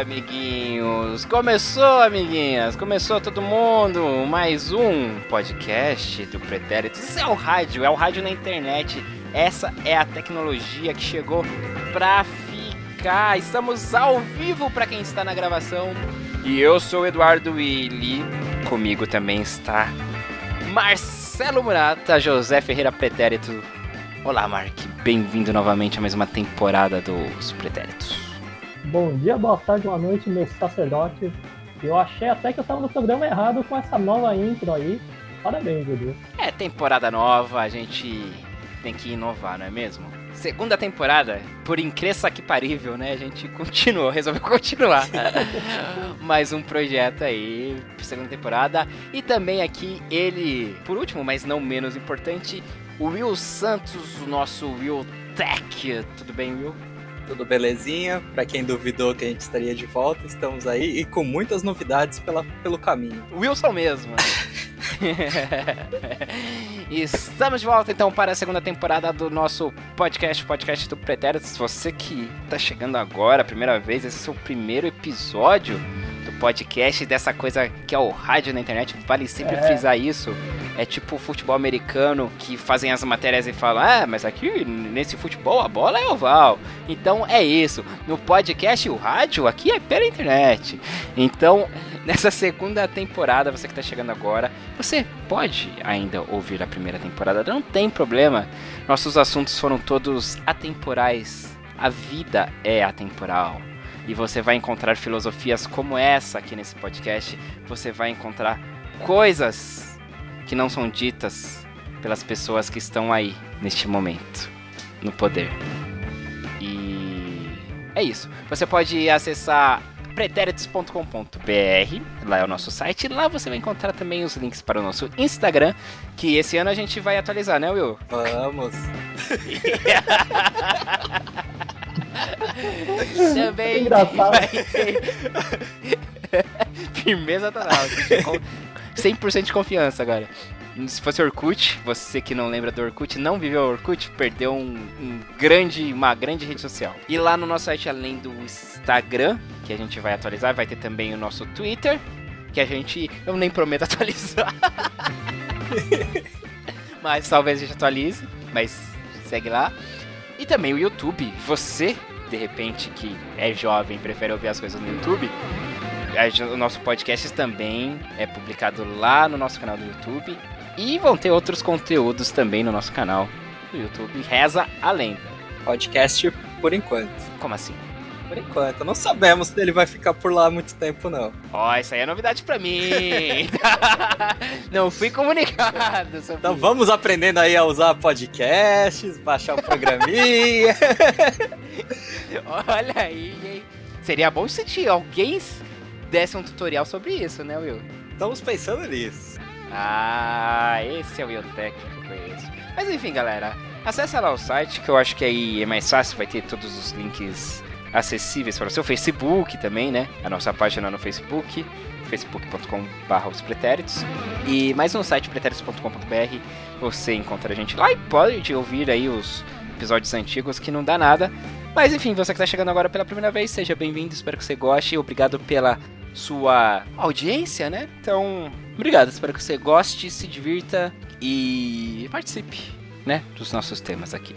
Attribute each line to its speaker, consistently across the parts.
Speaker 1: amiguinhos! Começou, amiguinhas! Começou todo mundo! Mais um podcast do Pretéritos. Isso é o rádio, é o rádio na internet. Essa é a tecnologia que chegou pra ficar. Estamos ao vivo para quem está na gravação. E eu sou o Eduardo Willi. Comigo também está Marcelo Murata, José Ferreira Pretérito. Olá, Mark. Bem-vindo novamente a mais uma temporada dos Pretéritos.
Speaker 2: Bom dia, boa tarde, boa noite, meus sacerdotes. Eu achei até que eu tava no programa errado com essa nova intro aí. Parabéns, Edu.
Speaker 1: É temporada nova, a gente tem que inovar, não é mesmo? Segunda temporada, por incrível que parível, né? A gente continuou, resolveu continuar. Mais um projeto aí, segunda temporada. E também aqui ele, por último, mas não menos importante, o Will Santos, o nosso Will Tech. Tudo bem, Will?
Speaker 3: Tudo belezinha? Para quem duvidou que a gente estaria de volta, estamos aí e com muitas novidades pela, pelo caminho.
Speaker 1: Wilson mesmo. Estamos de volta então para a segunda temporada do nosso podcast, podcast do Pretérito. Se você que está chegando agora, primeira vez, esse é o seu primeiro episódio do podcast dessa coisa que é o rádio na internet, vale sempre é. frisar isso. É tipo futebol americano que fazem as matérias e falam: Ah, mas aqui nesse futebol a bola é oval. Então é isso. No podcast, o rádio aqui é pela internet. Então, nessa segunda temporada, você que está chegando agora, você pode ainda ouvir a primeira temporada, não tem problema. Nossos assuntos foram todos atemporais. A vida é atemporal e você vai encontrar filosofias como essa aqui nesse podcast. Você vai encontrar coisas que não são ditas pelas pessoas que estão aí neste momento no poder. E é isso. Você pode acessar pretéritos.com.br, lá é o nosso site. Lá você vai encontrar também os links para o nosso Instagram, que esse ano a gente vai atualizar, né, Will?
Speaker 3: Vamos!
Speaker 1: também vai ter... Firmeza total. 100% de confiança agora. Se fosse Orkut, você que não lembra do Orkut, não viveu Orkut, perdeu um, um, grande, uma grande rede social. E lá no nosso site, além do Instagram, que a gente vai atualizar, vai ter também o nosso Twitter, que a gente, eu nem prometo atualizar. mas talvez a gente atualize, mas segue lá. E também o YouTube, você, de repente, que é jovem prefere ouvir as coisas no YouTube, o nosso podcast também é publicado lá no nosso canal do YouTube. E vão ter outros conteúdos também no nosso canal do YouTube. Reza a lenda.
Speaker 3: Podcast por enquanto.
Speaker 1: Como assim?
Speaker 3: Por enquanto. Não sabemos se ele vai ficar por lá muito tempo, não.
Speaker 1: Ó, oh, isso aí é novidade pra mim. não fui comunicado.
Speaker 3: Então vamos aprendendo aí a usar podcasts, baixar o programinha.
Speaker 1: Olha aí, hein? Seria bom se alguém desse um tutorial sobre isso, né, Will?
Speaker 3: Estamos pensando nisso.
Speaker 1: Ah, esse é o Will eu conheço. Mas enfim, galera, acesse lá o site que eu acho que aí é mais fácil, vai ter todos os links acessíveis para o seu Facebook também, né? A nossa página no Facebook, facebook.com.br os pretéritos. E mais no site pretéritos.com.br você encontra a gente lá e pode ouvir aí os episódios antigos que não dá nada. Mas enfim, você que está chegando agora pela primeira vez, seja bem-vindo, espero que você goste. Obrigado pela sua audiência, né? Então, obrigado, espero que você goste, se divirta e participe, né, dos nossos temas aqui.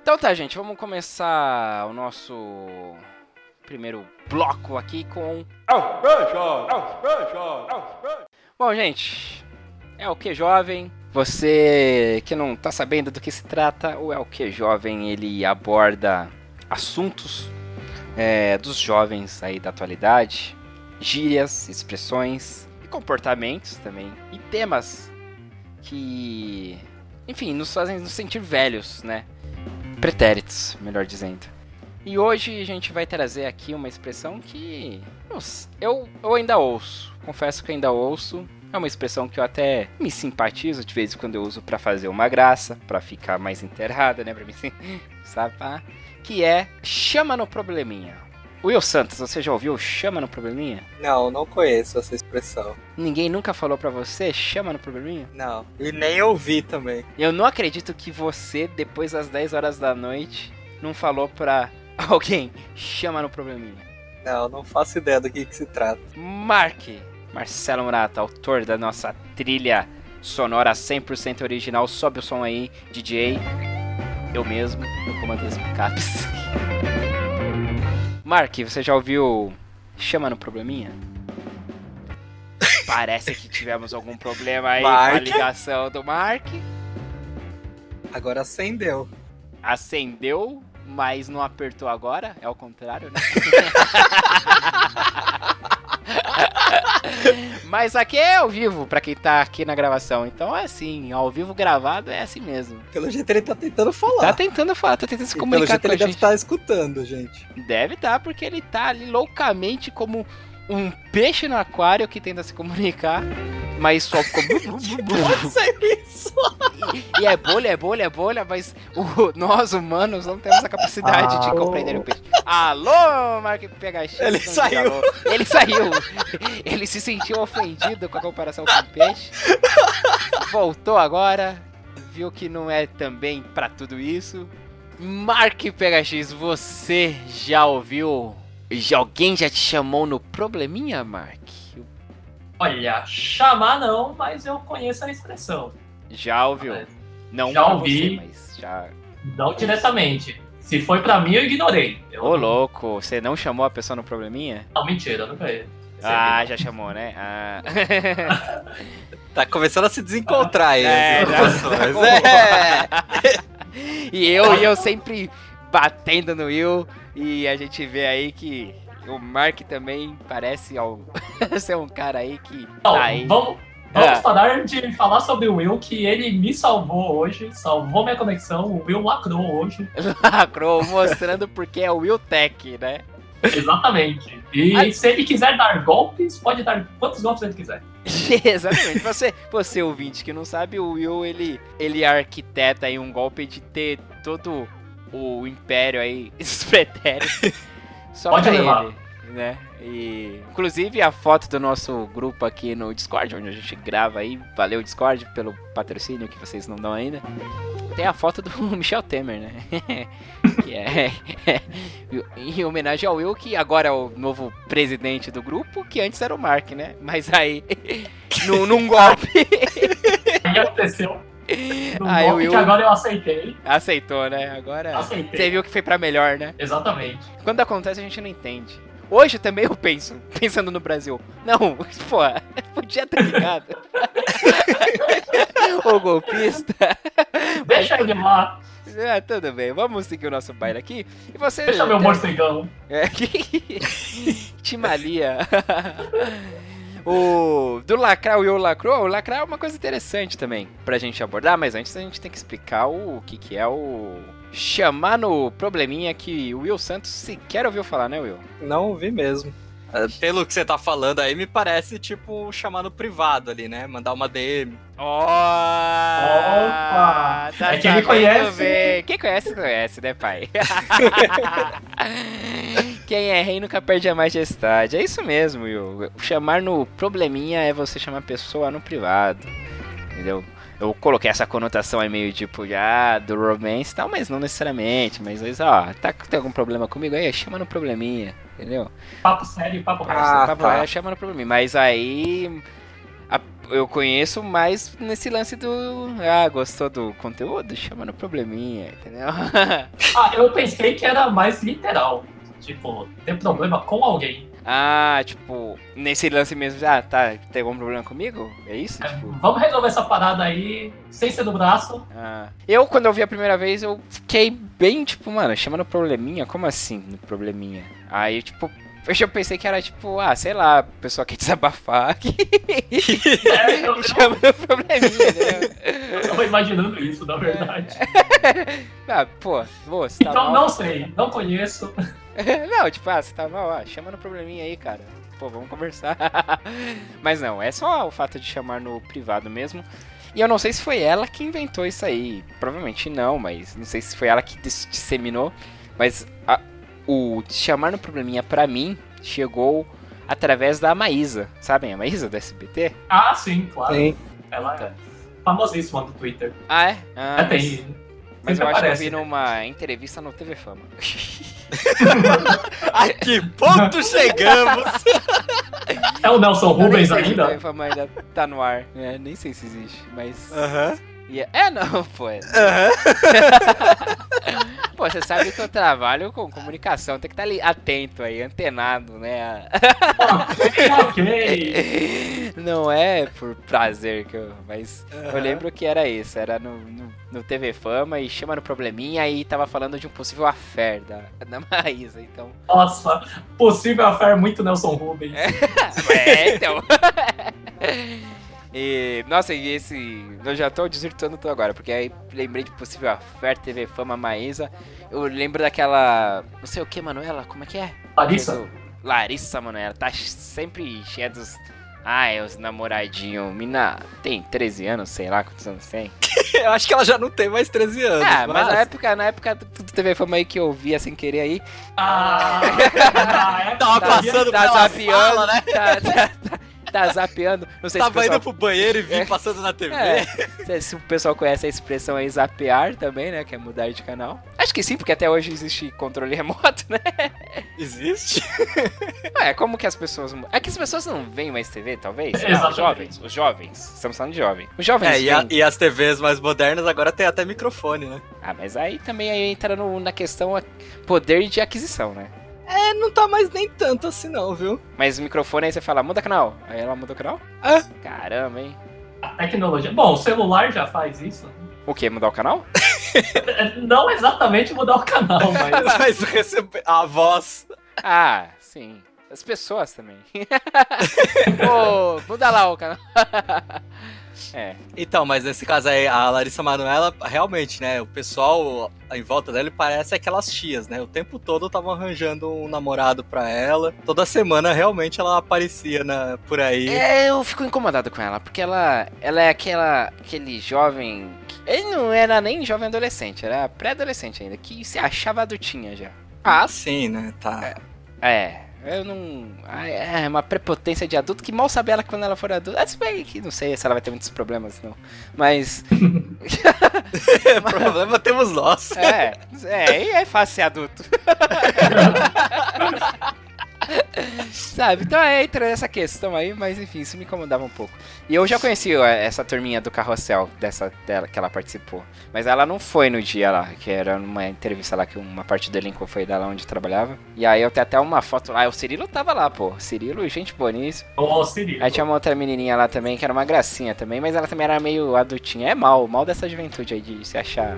Speaker 1: Então tá, gente, vamos começar o nosso primeiro bloco aqui com. Bom, gente, é o que jovem. Você que não está sabendo do que se trata, o É o que Jovem ele aborda assuntos é, dos jovens aí da atualidade, gírias, expressões e comportamentos também e temas que, enfim, nos fazem nos sentir velhos, né? Pretéritos, melhor dizendo. E hoje a gente vai trazer aqui uma expressão que eu, eu ainda ouço. Confesso que ainda ouço é uma expressão que eu até me simpatizo de vez em quando eu uso para fazer uma graça, para ficar mais enterrada, né, para mim sapar, que é chama no probleminha. Will Santos, você já ouviu Chama no Probleminha?
Speaker 3: Não, não conheço essa expressão.
Speaker 1: Ninguém nunca falou pra você Chama no Probleminha?
Speaker 3: Não. E nem ouvi também.
Speaker 1: Eu não acredito que você, depois das 10 horas da noite, não falou pra alguém Chama no Probleminha.
Speaker 3: Não, não faço ideia do que, que se trata.
Speaker 1: Mark, Marcelo Murata, autor da nossa trilha sonora 100% original. Sobe o som aí, DJ. Eu mesmo, no comando das picapes. Mark, você já ouviu Chama no Probleminha? Parece que tivemos algum problema aí com a
Speaker 3: Mark?
Speaker 1: ligação do Mark.
Speaker 3: Agora acendeu.
Speaker 1: Acendeu, mas não apertou agora. É o contrário, né? mas aqui é ao vivo, pra quem tá aqui na gravação. Então é assim, ao vivo gravado é assim mesmo.
Speaker 3: Pelo jeito ele tá tentando falar.
Speaker 1: Tá tentando falar, tá tentando se
Speaker 3: E pelo
Speaker 1: comunicar
Speaker 3: jeito
Speaker 1: com
Speaker 3: ele deve
Speaker 1: gente.
Speaker 3: estar escutando, gente.
Speaker 1: Deve estar, porque ele tá ali loucamente como um peixe no aquário que tenta se comunicar, mas só ficou.
Speaker 3: Pode ser isso.
Speaker 1: e é bolha, é bolha, é bolha, mas o- nós humanos não temos a capacidade de
Speaker 2: Alô?
Speaker 1: compreender o peixe. Alô, Mark PHX.
Speaker 3: Ele saiu.
Speaker 1: alô. Ele saiu. Ele se sentiu ofendido com a comparação com o peixe. Voltou agora, viu que não é também pra tudo isso. Mark PHX, você já ouviu? Já, alguém já te chamou no probleminha, Mark?
Speaker 4: Olha, chamar não, mas eu conheço a expressão.
Speaker 1: Já ouviu? Não
Speaker 4: Já ouvi.
Speaker 1: você, mas já.
Speaker 4: Não diretamente. Se foi pra mim, eu ignorei. Eu...
Speaker 1: Ô, louco, você não chamou a pessoa no probleminha?
Speaker 4: Não, mentira, eu nunca recebi.
Speaker 1: Ah, já chamou, né? Ah.
Speaker 3: Tá começando a se desencontrar aí.
Speaker 1: É,
Speaker 3: as
Speaker 1: já-.
Speaker 3: É.
Speaker 1: e eu e eu sempre batendo no Will. E a gente vê aí que o Mark também parece ao... ser um cara aí que
Speaker 4: Não,
Speaker 1: tá aí.
Speaker 4: vamos, vamos
Speaker 1: Ah.
Speaker 4: parar de falar sobre o Will, que ele me salvou hoje, salvou minha conexão. O Will lacrou hoje.
Speaker 1: Lacrou, mostrando porque é o Will Tech, né?
Speaker 4: Exatamente. E
Speaker 1: Ah.
Speaker 4: se ele quiser dar golpes, pode dar quantos golpes ele quiser.
Speaker 1: Exatamente. Você, você ouvinte que não sabe, o Will ele, ele arquiteta aí um golpe de ter todo o império aí, os pretéritos, só
Speaker 4: Pode
Speaker 1: pra
Speaker 4: levar.
Speaker 1: ele, né? E, inclusive a foto do nosso grupo aqui no Discord, onde a gente grava aí, valeu Discord pelo patrocínio que vocês não dão ainda. Tem a foto do Michel Temer, né? que é em homenagem ao Will, que agora é o novo presidente do grupo, que antes era o Mark, né? Mas aí, num, num golpe,
Speaker 4: aconteceu. No
Speaker 1: Aí o Will-
Speaker 4: que agora eu aceitei.
Speaker 1: aceitou, né? Agora
Speaker 4: Aceitei.
Speaker 1: você viu que foi pra melhor, né?
Speaker 4: Exatamente.
Speaker 1: Quando acontece a gente não entende. Hoje também eu penso, pensando no Brasil. Não, pô, podia ter ligado. o golpista.
Speaker 4: Deixa ele lá.
Speaker 1: Ah, tudo bem, vamos seguir o nosso baile aqui. E você.
Speaker 4: Deixa meu morcegão.
Speaker 1: É, Timalia. O do lacrar o eu lacrou, o lacrar é uma coisa interessante também pra gente abordar, mas antes a gente tem que explicar o que que é o chamar no probleminha que o Will Santos sequer ouviu falar, né, Will?
Speaker 3: Não ouvi mesmo. É, Pelo que você tá falando aí, me parece tipo chamar no privado ali, né? Mandar uma DM.
Speaker 4: Opa!
Speaker 1: Tá
Speaker 4: É que ele
Speaker 1: sabendo
Speaker 4: conhece.
Speaker 1: bem. Quem conhece, conhece, né, pai? Quem é rei nunca perde a majestade. É isso mesmo, Will. Chamar no probleminha é você chamar a pessoa no privado. Entendeu? Eu coloquei essa conotação aí meio tipo já do romance e tal, mas não necessariamente. Mas, mas ó, tá, tem algum problema comigo aí? Chama no probleminha, entendeu?
Speaker 4: Papo sério, papo reto.
Speaker 3: Ah,
Speaker 1: Papo
Speaker 3: tá.
Speaker 1: chama no probleminha. Mas aí a- eu conheço mais nesse lance do. Ah, gostou do conteúdo? Chama no probleminha, entendeu?
Speaker 4: Ah, eu pensei que era mais literal. Tipo, ter problema com alguém.
Speaker 1: ah, tipo, nesse lance mesmo, ah, tá, tem algum problema comigo? É isso?
Speaker 4: É,
Speaker 1: Tipo.
Speaker 4: Vamos resolver essa parada aí, sem ser do braço.
Speaker 1: Ah. Eu, quando eu vi a primeira vez, eu fiquei bem, tipo, mano, chama no probleminha? Como assim, no probleminha? Aí, tipo, eu pensei que era, tipo, ah, sei lá, a pessoa quer desabafar, que
Speaker 4: É, eu, eu
Speaker 1: chama no probleminha, né?
Speaker 4: tava imaginando isso, na verdade.
Speaker 1: Ah, pô, você tá
Speaker 4: Então,
Speaker 1: mal.
Speaker 4: não sei, não conheço.
Speaker 1: não, tipo, ah, você tá mal, ah, chama no probleminha aí, cara. Pô, vamos conversar. Mas não, é só o fato de chamar no privado mesmo. E eu não sei se foi ela que inventou isso aí. Provavelmente não, mas não sei se foi ela que dis- disseminou. Mas a- o chamar no probleminha pra mim chegou através da Maísa. Sabem a Maísa do SBT?
Speaker 4: Ah, sim, claro.
Speaker 3: Sim.
Speaker 4: Ela é famosíssima no Twitter.
Speaker 1: Ah, é? Ah,
Speaker 4: É,
Speaker 1: mas-
Speaker 4: tem.
Speaker 1: Mas eu acho que eu
Speaker 4: aparece,
Speaker 1: vi
Speaker 4: né?
Speaker 1: numa entrevista no TV Fama.
Speaker 3: A que ponto chegamos?
Speaker 4: É o Nelson Rubens ainda?
Speaker 1: TV Fama ainda tá no ar. É, nem sei se existe, mas...
Speaker 3: Aham.
Speaker 1: E é- É, não, pô. é-
Speaker 3: Aham.
Speaker 1: Pô, você sabe que eu trabalho com comunicação, tem que estar ali atento aí, antenado, né?
Speaker 4: ok, ok.
Speaker 1: Não é por prazer que eu. Mas eu
Speaker 3: Aham.
Speaker 1: lembro que era isso, era no, no, no TV Fama e chama no probleminha e tava falando de um possível affair da, da Maísa, então.
Speaker 4: Nossa, possível affair muito Nelson Rubens.
Speaker 1: É, então. E, nossa, e esse. Eu já tô desvirtuando tudo agora, porque aí lembrei de possível affair, TV Fama, Maísa. Eu lembro daquela. Não sei o que, Manuela? Como é que é?
Speaker 4: Larissa?
Speaker 1: Larissa, mano, ela tá sempre cheia dos. Ai, os namoradinhos. Mina tem 13 anos, sei lá quantos anos tem.
Speaker 3: Eu acho que ela já não tem mais 13 anos.
Speaker 1: Ah, mas na época, na época do TV Fama aí que eu via sem querer aí.
Speaker 4: Ah, na época
Speaker 3: Tava
Speaker 4: da-
Speaker 3: passando
Speaker 1: tá
Speaker 3: pela sala, né?
Speaker 1: Tá, tá, tá, tá zapeando. Não sei se o
Speaker 3: Tava
Speaker 1: pessoal
Speaker 3: indo pro banheiro e vim
Speaker 1: É.
Speaker 3: passando na TV.
Speaker 1: É, se- se o pessoal conhece a expressão aí zapear também, né? Que é mudar de canal. Acho que sim, porque até hoje existe controle remoto, né?
Speaker 3: Existe?
Speaker 1: É, como que as pessoas. É que as pessoas não veem mais TV, talvez? Lá,
Speaker 4: Exatamente.
Speaker 1: os jovens. Os jovens. Estamos falando de jovem. Os jovens.
Speaker 3: É, e, a- e as TVs mais modernas agora tem até microfone, né?
Speaker 1: Ah, mas aí também aí entra no- na questão poder de aquisição, né?
Speaker 3: É, não tá mais nem tanto assim não, viu?
Speaker 1: Mas o microfone aí você fala, muda canal. Aí ela muda o canal?
Speaker 3: É.
Speaker 1: Caramba, hein?
Speaker 4: A tecnologia. Bom, o celular já faz isso.
Speaker 1: O que? Mudar o canal?
Speaker 4: É, Não exatamente mudar o canal, mas.
Speaker 3: Mas receber a voz.
Speaker 1: Ah, sim. As pessoas também. Pô, muda lá o canal. é.
Speaker 3: Então, mas nesse caso aí, a Larissa Manoela, realmente, né? O pessoal em volta dela parece aquelas tias, né? O tempo todo estavam arranjando um namorado pra ela. Toda semana, realmente, ela aparecia na, por aí.
Speaker 1: É, eu fico incomodado com ela, porque ela, ela é aquela, aquele jovem. que- Ele não era nem jovem adolescente, era pré-adolescente ainda, que se achava adultinha já.
Speaker 3: Ah, sim, né? Tá.
Speaker 1: É, eu não. ah, É uma prepotência de adulto que mal sabe ela quando ela for adulta. Ah, se bem que não sei se ela vai ter muitos problemas, não. Mas.
Speaker 3: Problema temos nós.
Speaker 1: É, é, e é fácil ser adulto. Sabe? Então é, entra nessa questão aí, mas enfim, isso me incomodava um pouco. E eu já conheci essa turminha do carrossel dessa dela que ela participou. Mas ela não foi no dia lá, que era numa entrevista lá que uma parte do elenco foi dela onde trabalhava. E aí eu tenho até uma foto lá. Ah, o Cirilo tava lá, pô. Cirilo, gente boníssima.
Speaker 4: Ô, Cirilo.
Speaker 1: Aí tinha uma outra menininha lá também, que era uma gracinha também, mas ela também era meio adultinha. É mal, mal dessa juventude aí de se achar.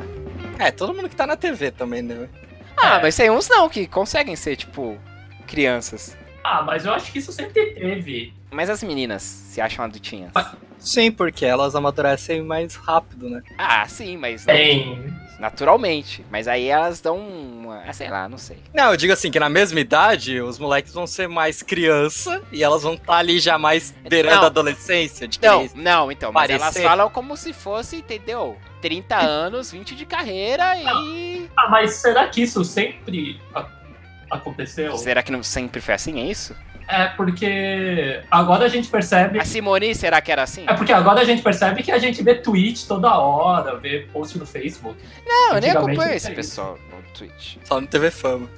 Speaker 3: É, todo mundo que tá na TV também, né?
Speaker 1: Ah,
Speaker 4: É.
Speaker 1: mas tem uns não que conseguem ser, tipo, crianças.
Speaker 4: Ah, mas eu acho que isso sempre teve.
Speaker 1: Mas as meninas se acham adultinhas.
Speaker 3: Sim, porque elas amadurecem mais rápido, né?
Speaker 1: Ah, sim, mas
Speaker 4: Tem.
Speaker 1: naturalmente. Mas aí elas dão uma. Ah, sei lá, não sei.
Speaker 3: Não, eu digo assim, que na mesma idade, os moleques vão ser mais criança e elas vão estar ali já mais beirando a adolescência. De
Speaker 1: Não, não, então, mas elas
Speaker 3: Parecer.
Speaker 1: falam como se fosse, entendeu? 30 anos, 20 de carreira e.
Speaker 4: Ah, mas será que isso sempre aconteceu?
Speaker 1: Será que não sempre foi assim? É isso?
Speaker 4: É porque agora a gente percebe.
Speaker 1: A Simone, será que era assim?
Speaker 4: É porque agora a gente percebe que a gente vê tweet toda hora, vê post no Facebook.
Speaker 1: Não, eu nem acompanho esse pessoal no Twitch.
Speaker 3: Só no TV Fama.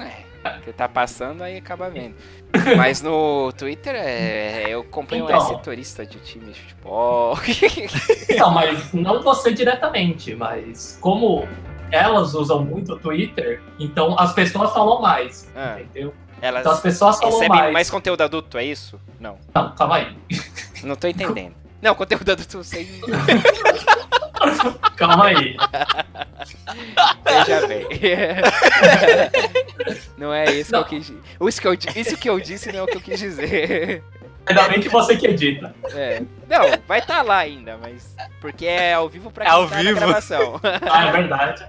Speaker 1: É, que tá passando aí acaba vendo. Mas no Twitter é, eu acompanho
Speaker 4: Então.
Speaker 1: um setorista de time de futebol.
Speaker 4: Não, mas não você diretamente, mas como elas usam muito o Twitter, então as pessoas falam mais,
Speaker 1: Ah.
Speaker 4: entendeu?
Speaker 1: Elas
Speaker 4: Então as pessoas falam
Speaker 1: recebem
Speaker 4: mais.
Speaker 1: mais. conteúdo adulto, é isso? Não,
Speaker 4: Não, calma aí.
Speaker 1: não tô entendendo. Não, conteúdo adulto sem.
Speaker 4: Calma aí.
Speaker 1: Veja bem. Não é isso que eu quis dizer. Isso que eu, isso que eu disse não é o que eu quis dizer.
Speaker 4: Ainda bem que você que edita.
Speaker 1: É. Não, vai estar lá ainda, mas. Porque é ao vivo pra
Speaker 3: É
Speaker 1: quem
Speaker 3: ao
Speaker 1: tá na
Speaker 3: vivo.
Speaker 1: gravação.
Speaker 4: Ah, é verdade.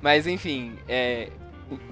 Speaker 1: Mas enfim, é.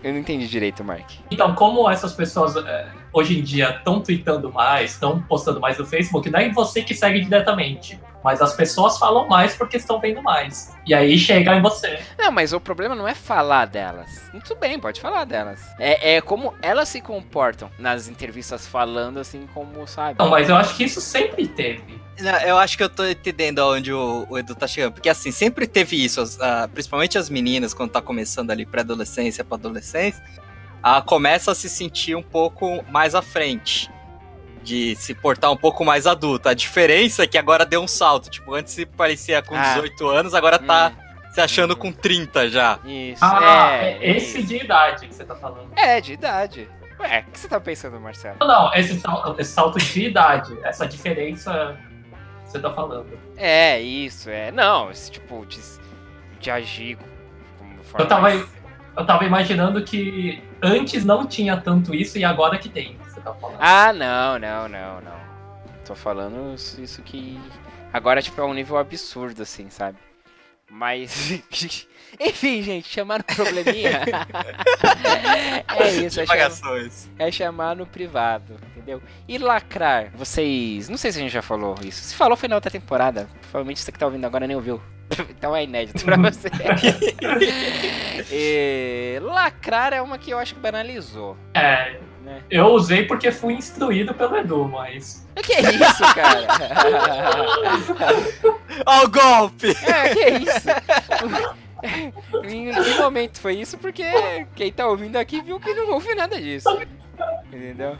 Speaker 1: Eu não entendi direito, Mark.
Speaker 4: Então, como essas pessoas é, hoje em dia estão tweetando mais, estão postando mais no Facebook, não é você que segue diretamente. Mas as pessoas falam mais porque estão vendo mais. E aí chega em você.
Speaker 1: Não, mas o problema não é falar delas. Muito bem, pode falar delas. É, é como elas se comportam nas entrevistas falando assim como, sabe?
Speaker 4: Não, mas eu acho que isso sempre teve.
Speaker 3: Não, Eu acho que eu tô entendendo aonde o, o Edu tá chegando. Porque assim, sempre teve isso, as- ah, principalmente as meninas, quando tá começando ali pré-adolescência pra adolescência, ah, começa a se sentir um pouco mais à frente. De se portar um pouco mais adulta. A diferença é que agora deu um salto. Tipo, antes se parecia com
Speaker 1: Ah.
Speaker 3: 18 anos, agora tá
Speaker 1: Hum,
Speaker 3: se achando com 30 já.
Speaker 1: isso.
Speaker 4: Ah,
Speaker 1: é,
Speaker 4: é esse
Speaker 1: isso.
Speaker 4: de idade que você tá falando.
Speaker 1: É, de idade. Ué, o que você tá pensando, Marcelo?
Speaker 4: Não, não, esse salto, esse salto de idade, essa diferença que você tá falando.
Speaker 1: É, isso, é. Não, esse tipo de, de agir como
Speaker 4: Eu tava,
Speaker 1: mais-
Speaker 4: eu tava imaginando que antes não tinha tanto isso e agora que tem, que você tá falando.
Speaker 1: Ah, não, não, não, não. Tô falando isso que. Agora, tipo, é um nível absurdo, assim, sabe? Mas. Enfim, gente, chamar no probleminha. é isso, é chamar, é chamar no privado, entendeu? E lacrar, vocês. Não sei se a gente já falou isso. Se falou, foi na outra temporada. Provavelmente você que tá ouvindo agora nem ouviu. Então é inédito pra você. E lacrar é uma que eu acho que banalizou.
Speaker 4: É,
Speaker 1: Né?
Speaker 4: eu usei porque fui instruído pelo Edu, mas.
Speaker 1: O que é isso, cara?
Speaker 3: Ó o golpe!
Speaker 1: É, que é isso? em que momento foi isso? Porque quem tá ouvindo aqui viu que não houve nada disso. Entendeu?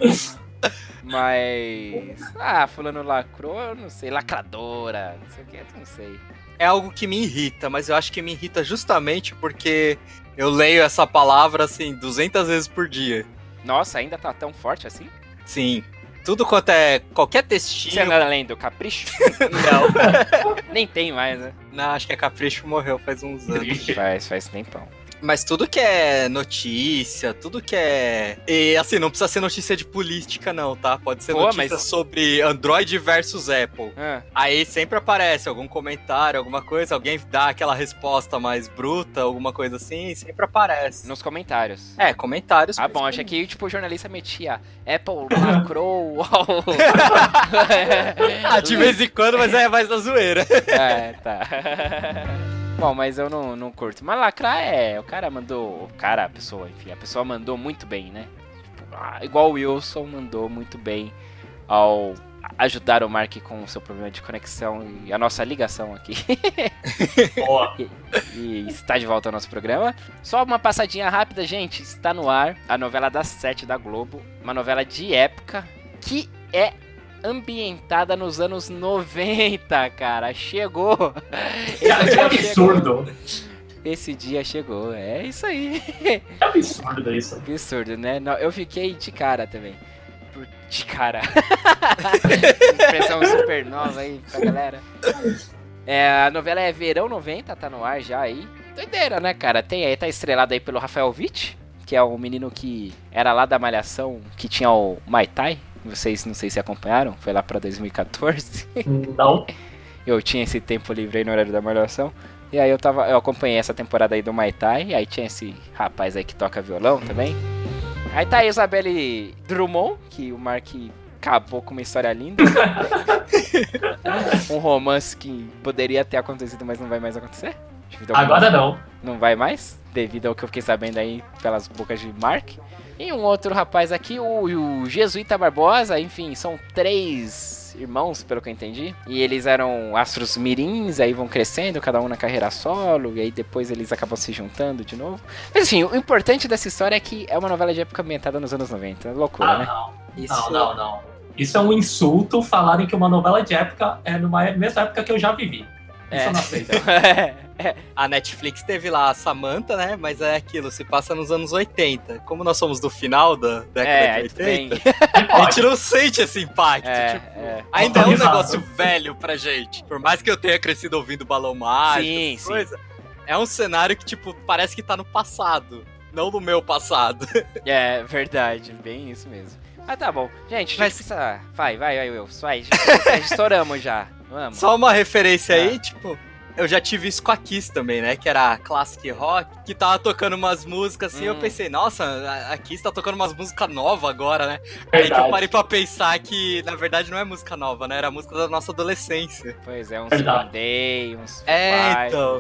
Speaker 1: Mas. Ah, fulano lacrou, eu não sei, lacradora, não sei o que, eu não sei.
Speaker 3: É algo que me irrita, mas eu acho que me irrita justamente porque eu leio essa palavra assim 200 vezes por dia.
Speaker 1: Nossa, ainda tá tão forte assim?
Speaker 3: Sim. Tudo quanto é qualquer
Speaker 1: Você
Speaker 3: textinho.
Speaker 1: anda além do capricho?
Speaker 3: Não,
Speaker 1: Nem tem mais, né?
Speaker 3: não, acho que a Capricho morreu faz uns anos.
Speaker 1: Faz, faz tempão.
Speaker 3: Mas tudo que é notícia, tudo que é. E assim, não precisa ser notícia de política, não, tá? Pode ser
Speaker 1: Pô,
Speaker 3: notícia
Speaker 1: mas-
Speaker 3: sobre Android versus Apple.
Speaker 1: Ah,
Speaker 3: Aí sempre aparece algum comentário, alguma coisa, alguém dá aquela resposta mais bruta, alguma coisa assim, sempre aparece.
Speaker 1: nos comentários.
Speaker 3: É, comentários.
Speaker 1: Ah, bom, achei que tipo, o jornalista metia Apple lacrou.
Speaker 3: Ah, de vez em quando, mas é mais da zoeira.
Speaker 1: É, tá. Bom, mas eu não, não curto. Mas lacrar é. O cara mandou. O cara, a pessoa, enfim, a pessoa mandou muito bem, né? Tipo, ah, igual o Wilson mandou muito bem ao ajudar o Mark com o seu problema de conexão e a nossa ligação aqui.
Speaker 4: Boa.
Speaker 1: e está de volta ao nosso programa. Só uma passadinha rápida, gente. Está no ar a novela das sete da Globo. Uma novela de época que é ambientada nos anos 90, cara. Chegou!
Speaker 4: Que, que absurdo.
Speaker 1: Esse dia chegou. É isso aí.
Speaker 4: Que absurdo isso.
Speaker 1: Absurdo, né? Não, eu fiquei de cara também. De cara. Expressão super nova aí pra galera. É, a novela é Verão 90, tá no ar já aí. Doideira, né, cara? Tem aí, tá estrelado aí pelo Rafael Witt, que é o menino que era lá da Malhação, que tinha o Mai Tai. Vocês não sei se acompanharam, foi lá pra 2014.
Speaker 4: Não.
Speaker 1: eu tinha esse tempo livre aí no horário da Malhação. E aí eu tava, eu acompanhei essa temporada aí do Mai Tai, aí tinha esse rapaz aí que toca violão também. Aí tá a Isabelle Drummond, que o Mark acabou com uma história linda. um romance que poderia ter acontecido, mas não vai mais acontecer.
Speaker 4: Agora não.
Speaker 1: não vai mais, devido ao que eu fiquei sabendo aí pelas bocas de Mark. E um outro rapaz aqui, o, o Jesuíta Barbosa, enfim, são três irmãos, pelo que eu entendi. E eles eram astros mirins, aí vão crescendo, cada um na carreira solo, e aí depois eles acabam se juntando de novo. Mas assim, o importante dessa história é que é uma novela de época ambientada nos anos 90. É loucura,
Speaker 4: Ah,
Speaker 1: né?
Speaker 4: não.
Speaker 3: Isso.
Speaker 4: Não, não, não. Isso é um insulto falarem que uma novela de época é numa mesma época que eu já vivi. Isso
Speaker 1: É.
Speaker 4: eu não aceito.
Speaker 3: A Netflix teve lá a Samantha, né? Mas é aquilo, se passa nos anos 80. Como nós somos do final da década
Speaker 1: é,
Speaker 3: de
Speaker 1: aí tudo
Speaker 3: 80,
Speaker 1: bem.
Speaker 3: a gente não sente esse impacto.
Speaker 1: É,
Speaker 3: tipo,
Speaker 1: é.
Speaker 3: ainda é um negócio velho pra gente. Por mais que eu tenha crescido ouvindo Balão Mágico,
Speaker 1: Sim, sim.
Speaker 3: é um cenário que, tipo, parece que tá no passado. Não no meu passado.
Speaker 1: É, verdade, bem isso mesmo. Ah, tá bom. Gente,
Speaker 3: Mas-
Speaker 1: Mas... vai, vai, vai, Will. Vai, já estouramos já. Vamos.
Speaker 3: Só uma referência
Speaker 1: Ah.
Speaker 3: aí, tipo, Eu já tive isso com a Kiss também, né? Que era classic rock, que tava tocando umas músicas assim.
Speaker 1: Hum.
Speaker 3: Eu pensei, nossa, a- Kiss tá tocando umas músicas novas agora, né? Aí que
Speaker 4: Verdade.
Speaker 3: eu parei pra pensar que, na verdade, não é música nova, né? Era música da nossa adolescência.
Speaker 1: Pois é, uns
Speaker 4: Verdade.
Speaker 1: Green Day, uns
Speaker 3: É, então.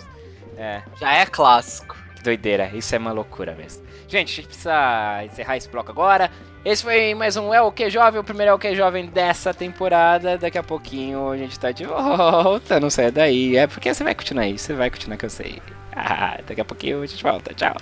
Speaker 1: É,
Speaker 3: Já é clássico.
Speaker 1: que doideira. Isso é uma loucura mesmo. Gente, a gente precisa encerrar esse bloco agora. Esse foi mais um É o Que Jovem, o primeiro É o Que Jovem dessa temporada. Daqui a pouquinho a gente tá de volta, não sai daí. É porque você vai continuar aí, você vai continuar que eu sei. Ah, daqui a pouquinho a gente volta, tchau.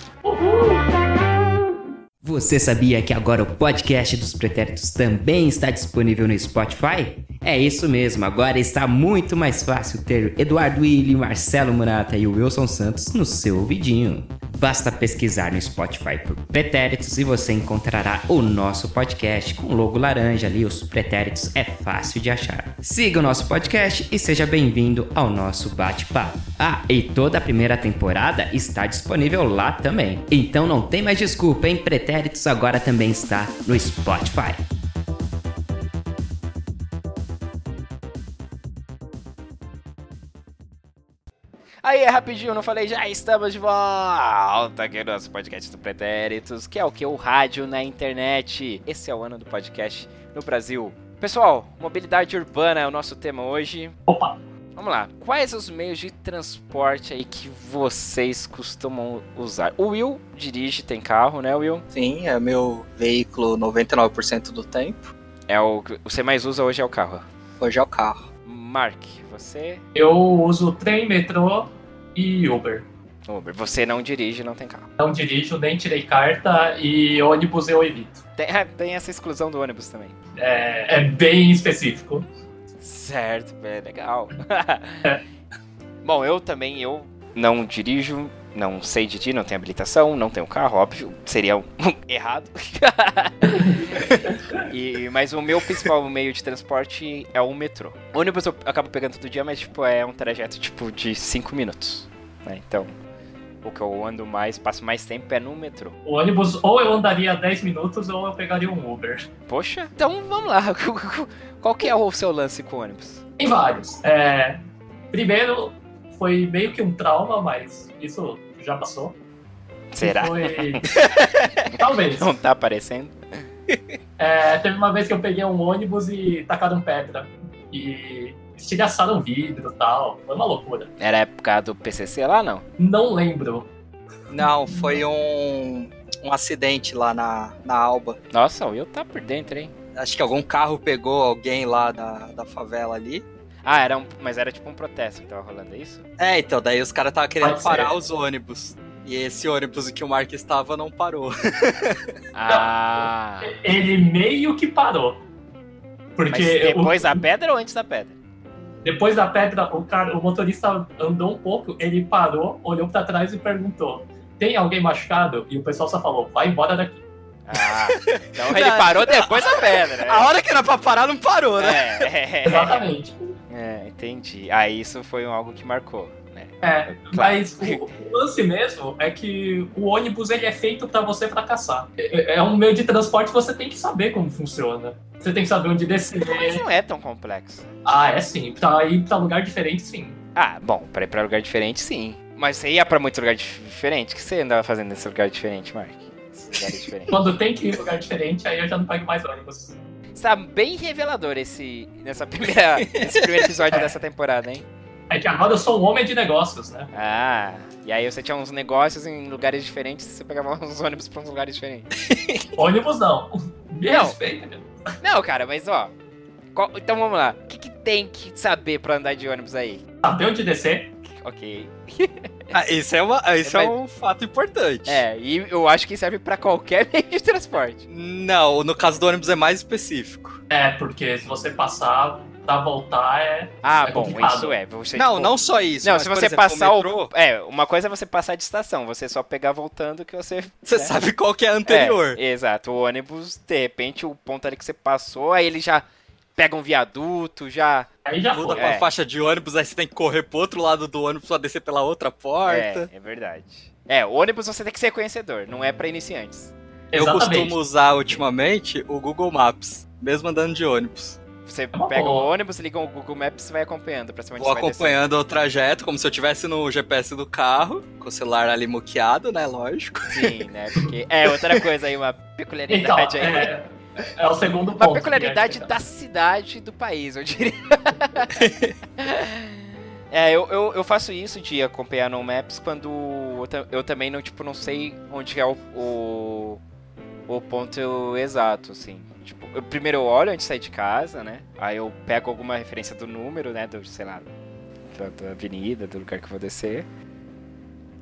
Speaker 5: Você sabia que agora o podcast dos Pretéritos também está disponível no Spotify? É isso mesmo, agora está muito mais fácil ter Eduardo Willi, Marcelo Murata e Wilson Santos no seu ouvidinho. Basta pesquisar no Spotify por Pretéritos e você encontrará o nosso podcast com logo laranja ali, os Pretéritos é fácil de achar. Siga o nosso podcast e seja bem-vindo ao nosso bate-papo. Ah, e toda a primeira temporada está disponível lá também. Então não tem mais desculpa, hein? Pretéritos agora também está no Spotify.
Speaker 1: Aí, é rapidinho, não falei, já estamos de volta aqui no nosso podcast do Pretéritos, que é o que? O rádio na internet. Esse é o ano do podcast no Brasil. Pessoal, mobilidade urbana é o nosso tema hoje.
Speaker 4: Opa!
Speaker 1: Vamos lá, quais os meios de transporte aí que vocês costumam usar? O Will dirige, tem carro, né, Will?
Speaker 3: Sim, é meu veículo 99% do tempo.
Speaker 1: É o que você mais usa hoje é o carro.
Speaker 3: Hoje é o carro.
Speaker 1: Mark, você?
Speaker 4: Eu uso trem, metrô e Uber.
Speaker 1: Uber. Você não dirige, não tem carro.
Speaker 4: Não dirijo, nem tirei carta e ônibus eu evito.
Speaker 1: Tem, tem essa exclusão do ônibus também.
Speaker 4: É, é bem específico.
Speaker 1: Certo, é legal. Bom, eu também, eu não dirijo, não sei dirigir, não tenho habilitação, não tenho carro, óbvio, seria um errado. e, mas o meu principal meio de transporte é o metrô. O ônibus eu acabo pegando todo dia, mas tipo, é um trajeto tipo de 5 minutos. né? Então, o que eu ando mais, passo mais tempo é no metrô.
Speaker 4: O ônibus ou eu andaria 10 minutos ou eu pegaria um Uber.
Speaker 1: Poxa, então vamos lá. Qual que é o seu lance com o ônibus?
Speaker 4: Tem vários. É, primeiro, foi meio que um trauma, mas isso já passou.
Speaker 1: Será?
Speaker 4: Foi... Talvez.
Speaker 1: Não tá aparecendo?
Speaker 4: É, teve uma vez que eu peguei um ônibus e tacaram pedra. E estilhaçaram vidro e tal. Foi uma loucura.
Speaker 1: Era a época do PCC lá, não?
Speaker 4: Não lembro.
Speaker 3: Não, foi um, um acidente lá na, na Alba.
Speaker 1: Nossa, o Will tá por dentro, hein?
Speaker 3: Acho que algum carro pegou alguém lá da, da favela ali.
Speaker 1: Ah, era um, mas era tipo um protesto que tava rolando, é isso?
Speaker 3: É, então, daí os caras estavam querendo
Speaker 4: Pode
Speaker 3: parar
Speaker 4: ser.
Speaker 3: os ônibus. E esse ônibus em que o Mark estava não parou.
Speaker 1: Ah.
Speaker 4: Ele meio que parou.
Speaker 1: Mas
Speaker 4: Porque
Speaker 1: depois
Speaker 4: o-
Speaker 1: da pedra ou antes da pedra?
Speaker 4: depois da pedra, o, cara, o motorista andou um pouco, ele parou, olhou pra trás e perguntou: Tem alguém machucado? E o pessoal só falou: Vai embora daqui.
Speaker 1: Ah, então ele parou depois da pedra.
Speaker 3: A hora que era pra parar, não parou, né?
Speaker 1: É, é,
Speaker 4: Exatamente.
Speaker 1: É, entendi. Ah, isso foi algo que marcou, né?
Speaker 4: É, mas o, o lance mesmo é que o ônibus ele é feito pra você fracassar. É, é um meio de transporte que você tem que saber como funciona. Você tem que saber onde
Speaker 1: Mas
Speaker 4: descer.
Speaker 1: não é tão complexo.
Speaker 4: Ah, é sim. Pra ir pra lugar diferente, sim.
Speaker 1: Ah, bom, pra ir pra lugar diferente, sim. Mas você ia pra muito lugar dif- diferente? O que você andava fazendo nesse lugar diferente, Mark? Lugar diferente.
Speaker 4: Quando tem que ir lugar diferente, aí eu já não pego mais ônibus.
Speaker 1: Está bem revelador esse, nessa primeira, nesse primeiro episódio dessa temporada, hein?
Speaker 4: É que agora eu sou um homem de negócios, né?
Speaker 1: Ah, e aí você tinha uns negócios em lugares diferentes e você pegava uns ônibus pra uns lugares diferentes.
Speaker 4: Ônibus não. Me
Speaker 1: Não.
Speaker 4: respeita, meu.
Speaker 1: Não, cara, mas ó. qual- então vamos lá. O que, que tem que saber pra andar de ônibus aí?
Speaker 4: Saber onde descer.
Speaker 1: Ok.
Speaker 3: Ah, isso é, uma, isso é
Speaker 1: Mas-
Speaker 3: um fato importante.
Speaker 1: É, e eu acho que serve pra qualquer meio de transporte.
Speaker 3: Não, no caso do ônibus é mais específico.
Speaker 4: É, porque se você passar pra voltar é.
Speaker 1: Ah,
Speaker 4: É
Speaker 1: bom,
Speaker 4: complicado.
Speaker 1: isso é. Você,
Speaker 3: não,
Speaker 1: tipo,
Speaker 3: não só isso.
Speaker 1: Não,
Speaker 3: mas,
Speaker 1: se você
Speaker 3: exemplo,
Speaker 1: passar o.
Speaker 3: metrô,
Speaker 1: É, uma coisa é você passar de estação, você só pegar voltando que você.
Speaker 3: Você
Speaker 1: né?
Speaker 3: sabe qual que é a anterior.
Speaker 1: É, exato. O ônibus, de repente, o ponto ali que você passou, aí ele já pega um viaduto, já.
Speaker 4: Aí já
Speaker 3: Muda
Speaker 4: foi.
Speaker 3: pra
Speaker 1: É.
Speaker 3: faixa de ônibus, aí você tem que correr pro outro lado do ônibus pra descer pela outra porta.
Speaker 1: É, é verdade. É, o ônibus você tem que ser conhecedor, não é pra iniciantes.
Speaker 3: Eu
Speaker 4: Exatamente.
Speaker 3: costumo usar ultimamente o Google Maps, mesmo andando de ônibus.
Speaker 1: você
Speaker 4: uma
Speaker 1: pega o ônibus, liga o Google Maps e vai acompanhando pra onde
Speaker 3: Vou acompanhando o trajeto, como se eu estivesse no GPS do carro, com o celular ali muqueado, né? Lógico.
Speaker 1: Sim, né? Porque é outra coisa aí, uma
Speaker 4: Então,
Speaker 1: peculiaridade aí.
Speaker 4: é, é o segundo ponto.
Speaker 1: Uma
Speaker 4: que
Speaker 1: peculiaridade
Speaker 4: é-
Speaker 1: da cidade e do país, eu diria. é, eu, eu, eu faço isso de acompanhar no Maps quando eu, ta- eu também não, tipo, não sei onde é o, o, o ponto exato, assim. Tipo, eu, primeiro eu olho antes de sair de casa, né? Aí eu pego alguma referência do número, né? Do, sei lá, da, da avenida, do lugar que eu vou descer.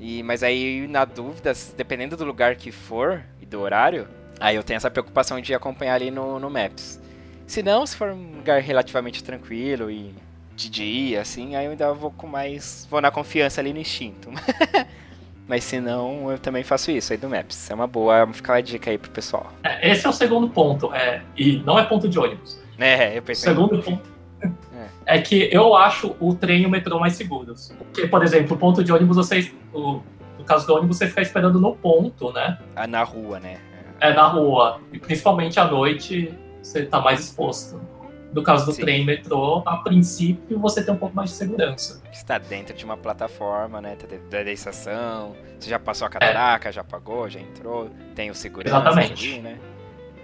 Speaker 1: E, mas aí, na dúvida, dependendo do lugar que for e do horário, aí eu tenho essa preocupação de acompanhar ali no, no Maps. Se não, se for um lugar relativamente tranquilo e de dia, assim, aí eu ainda vou com mais. vou na confiança ali no instinto. Mas se não, eu também faço isso aí do Maps. É uma boa, fica uma dica aí pro pessoal.
Speaker 4: É, esse é o segundo ponto. É, e não é ponto de ônibus.
Speaker 1: É, eu
Speaker 4: O
Speaker 1: pensei.
Speaker 4: segundo ponto é. que eu acho o trem e o metrô mais seguros. Porque, por exemplo, o ponto de ônibus, você, o- no caso do ônibus, você fica esperando no ponto, né?
Speaker 1: Ah, na rua, né?
Speaker 4: É na rua. E principalmente à noite, você tá mais exposto. No caso do
Speaker 1: Sim.
Speaker 4: trem e metrô, a princípio, você tem um pouco mais de segurança.
Speaker 1: Você tá dentro de uma plataforma, né? Tá dentro da estação. Você já passou a
Speaker 4: É.
Speaker 1: catraca, já pagou, já entrou. Tem o segurança
Speaker 4: Exatamente.
Speaker 1: ali, né?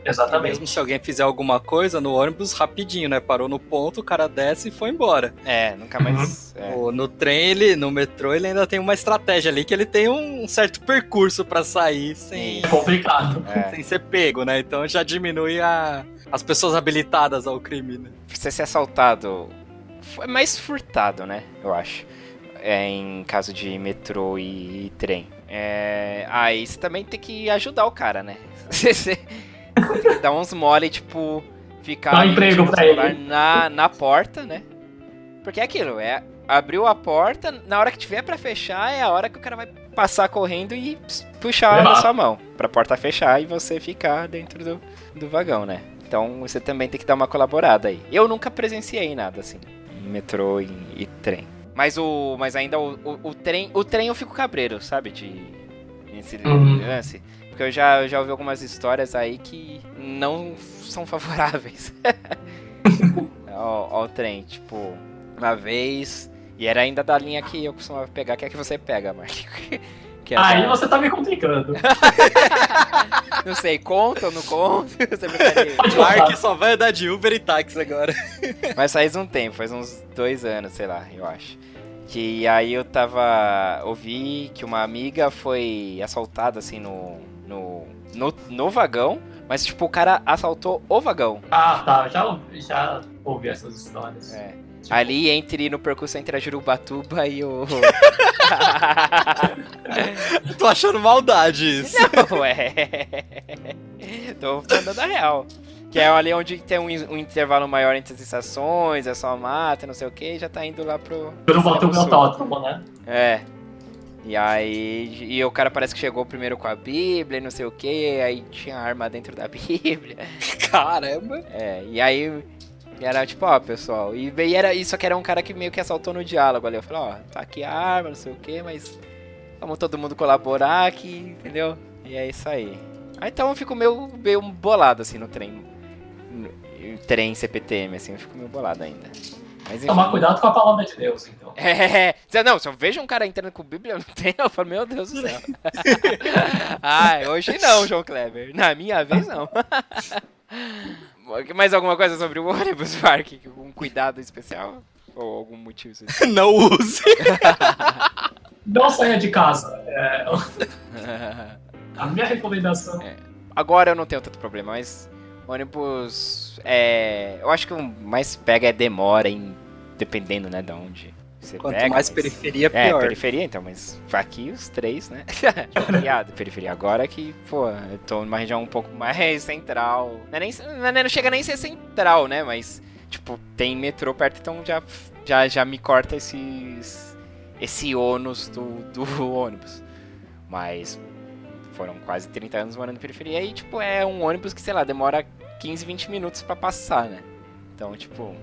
Speaker 4: Exatamente.
Speaker 3: Mesmo se alguém fizer alguma coisa no ônibus, rapidinho, né? Parou no ponto, o cara desce e foi embora.
Speaker 1: É, nunca mais. é.
Speaker 3: O- No trem, ele, no metrô, ele ainda tem uma estratégia ali que ele tem um certo percurso pra sair sem,
Speaker 4: É complicado.
Speaker 1: É.
Speaker 3: sem ser pego, né? Então já diminui a, as pessoas habilitadas ao crime, né?
Speaker 1: Você ser assaltado. É mais furtado, né? Eu acho. É, em caso de metrô e, trem. É, aí você também tem que ajudar o cara, né? Você dar uns mole, tipo, ficar
Speaker 4: Dá um
Speaker 1: ali,
Speaker 4: emprego
Speaker 1: tipo,
Speaker 4: pra ele.
Speaker 1: Na, na porta, né? Porque é aquilo, é. Abriu a porta, na hora que tiver pra fechar, é a hora que o cara vai passar correndo e puxar
Speaker 4: Levar.
Speaker 1: na sua mão. Pra porta fechar e você ficar dentro do, do vagão, né? Então você também tem que dar uma colaborada aí. Eu nunca presenciei nada assim, em metrô e, e trem. Mas o. Mas ainda o, o, o trem. O trem eu fico cabreiro, sabe? De. Esse
Speaker 4: Uhum.
Speaker 1: lance. Porque eu já, eu já ouvi algumas histórias aí que não são favoráveis ao, ao trem. Tipo, uma vez. E era ainda da linha que eu costumava pegar, que é que você pega, Mark. Que é
Speaker 4: Aí
Speaker 1: da-
Speaker 4: você tá me complicando.
Speaker 1: Não sei, conta ou não conta? Você prefere.
Speaker 3: Mark só vai andar de Uber e táxi agora.
Speaker 1: Mas faz um tempo, faz uns dois anos, sei lá, eu acho. Que aí eu tava. Ouvi que uma amiga foi assaltada assim no. No. no, no vagão. Mas tipo, o cara assaltou o vagão.
Speaker 4: Ah, tá. Já, ouvi- já ouvi essas histórias.
Speaker 1: É. Ali entre no percurso entre a Jurubatuba e o.
Speaker 3: Tô achando maldade isso.
Speaker 1: Não, é. Tô falando da real. Que é ali onde tem um, um intervalo maior entre as estações, é só mata, não sei o que, já tá indo lá pro.
Speaker 4: Eu não voltei o autódromo, né?
Speaker 1: É. E aí. E o cara parece que chegou primeiro com a Bíblia e não sei o que, aí tinha arma dentro da Bíblia.
Speaker 3: Caramba.
Speaker 1: É, e aí. e era tipo, ó, pessoal. E, e era isso que era um cara que meio que assaltou no diálogo ali. Eu falei, ó, tá aqui a arma, não sei o que, mas. Vamos todo mundo colaborar aqui, entendeu? E é isso aí. Aí então eu fico meio, meio bolado assim no trem. No, trem CPTM, assim, eu fico meio bolado ainda. Mas enfim.
Speaker 4: Tomar cuidado com a palavra de Deus, então.
Speaker 1: É, se- não, se eu vejo um cara entrando com Bíblia, eu não tenho, eu falo, meu Deus do céu. ah, hoje não, João Kleber. Na minha vez, não. Mais alguma coisa sobre o ônibus, Mark? Um cuidado especial? Ou algum motivo?
Speaker 3: Não use.
Speaker 4: Não saia de casa. É, a minha recomendação.
Speaker 1: Agora eu não tenho tanto problema, mas ônibus. É, eu acho que o mais pega é demora, em, dependendo, né, de onde você
Speaker 3: Quanto
Speaker 1: pega.
Speaker 3: mais
Speaker 1: mas-
Speaker 3: periferia,
Speaker 1: É,
Speaker 3: pior.
Speaker 1: periferia então, mas aqui os três, né? Periferia, periferia. Agora que, pô, eu tô numa região um pouco mais central. Não, é nem, não, é- chega nem a ser central, né? Mas, tipo, tem metrô perto, então já, já, já me corta esses. esse ônus do, do ônibus. Mas foram quase 30 anos morando na periferia e, tipo, é um ônibus que, sei lá, demora 15, 20 minutos pra passar, né? Então, tipo,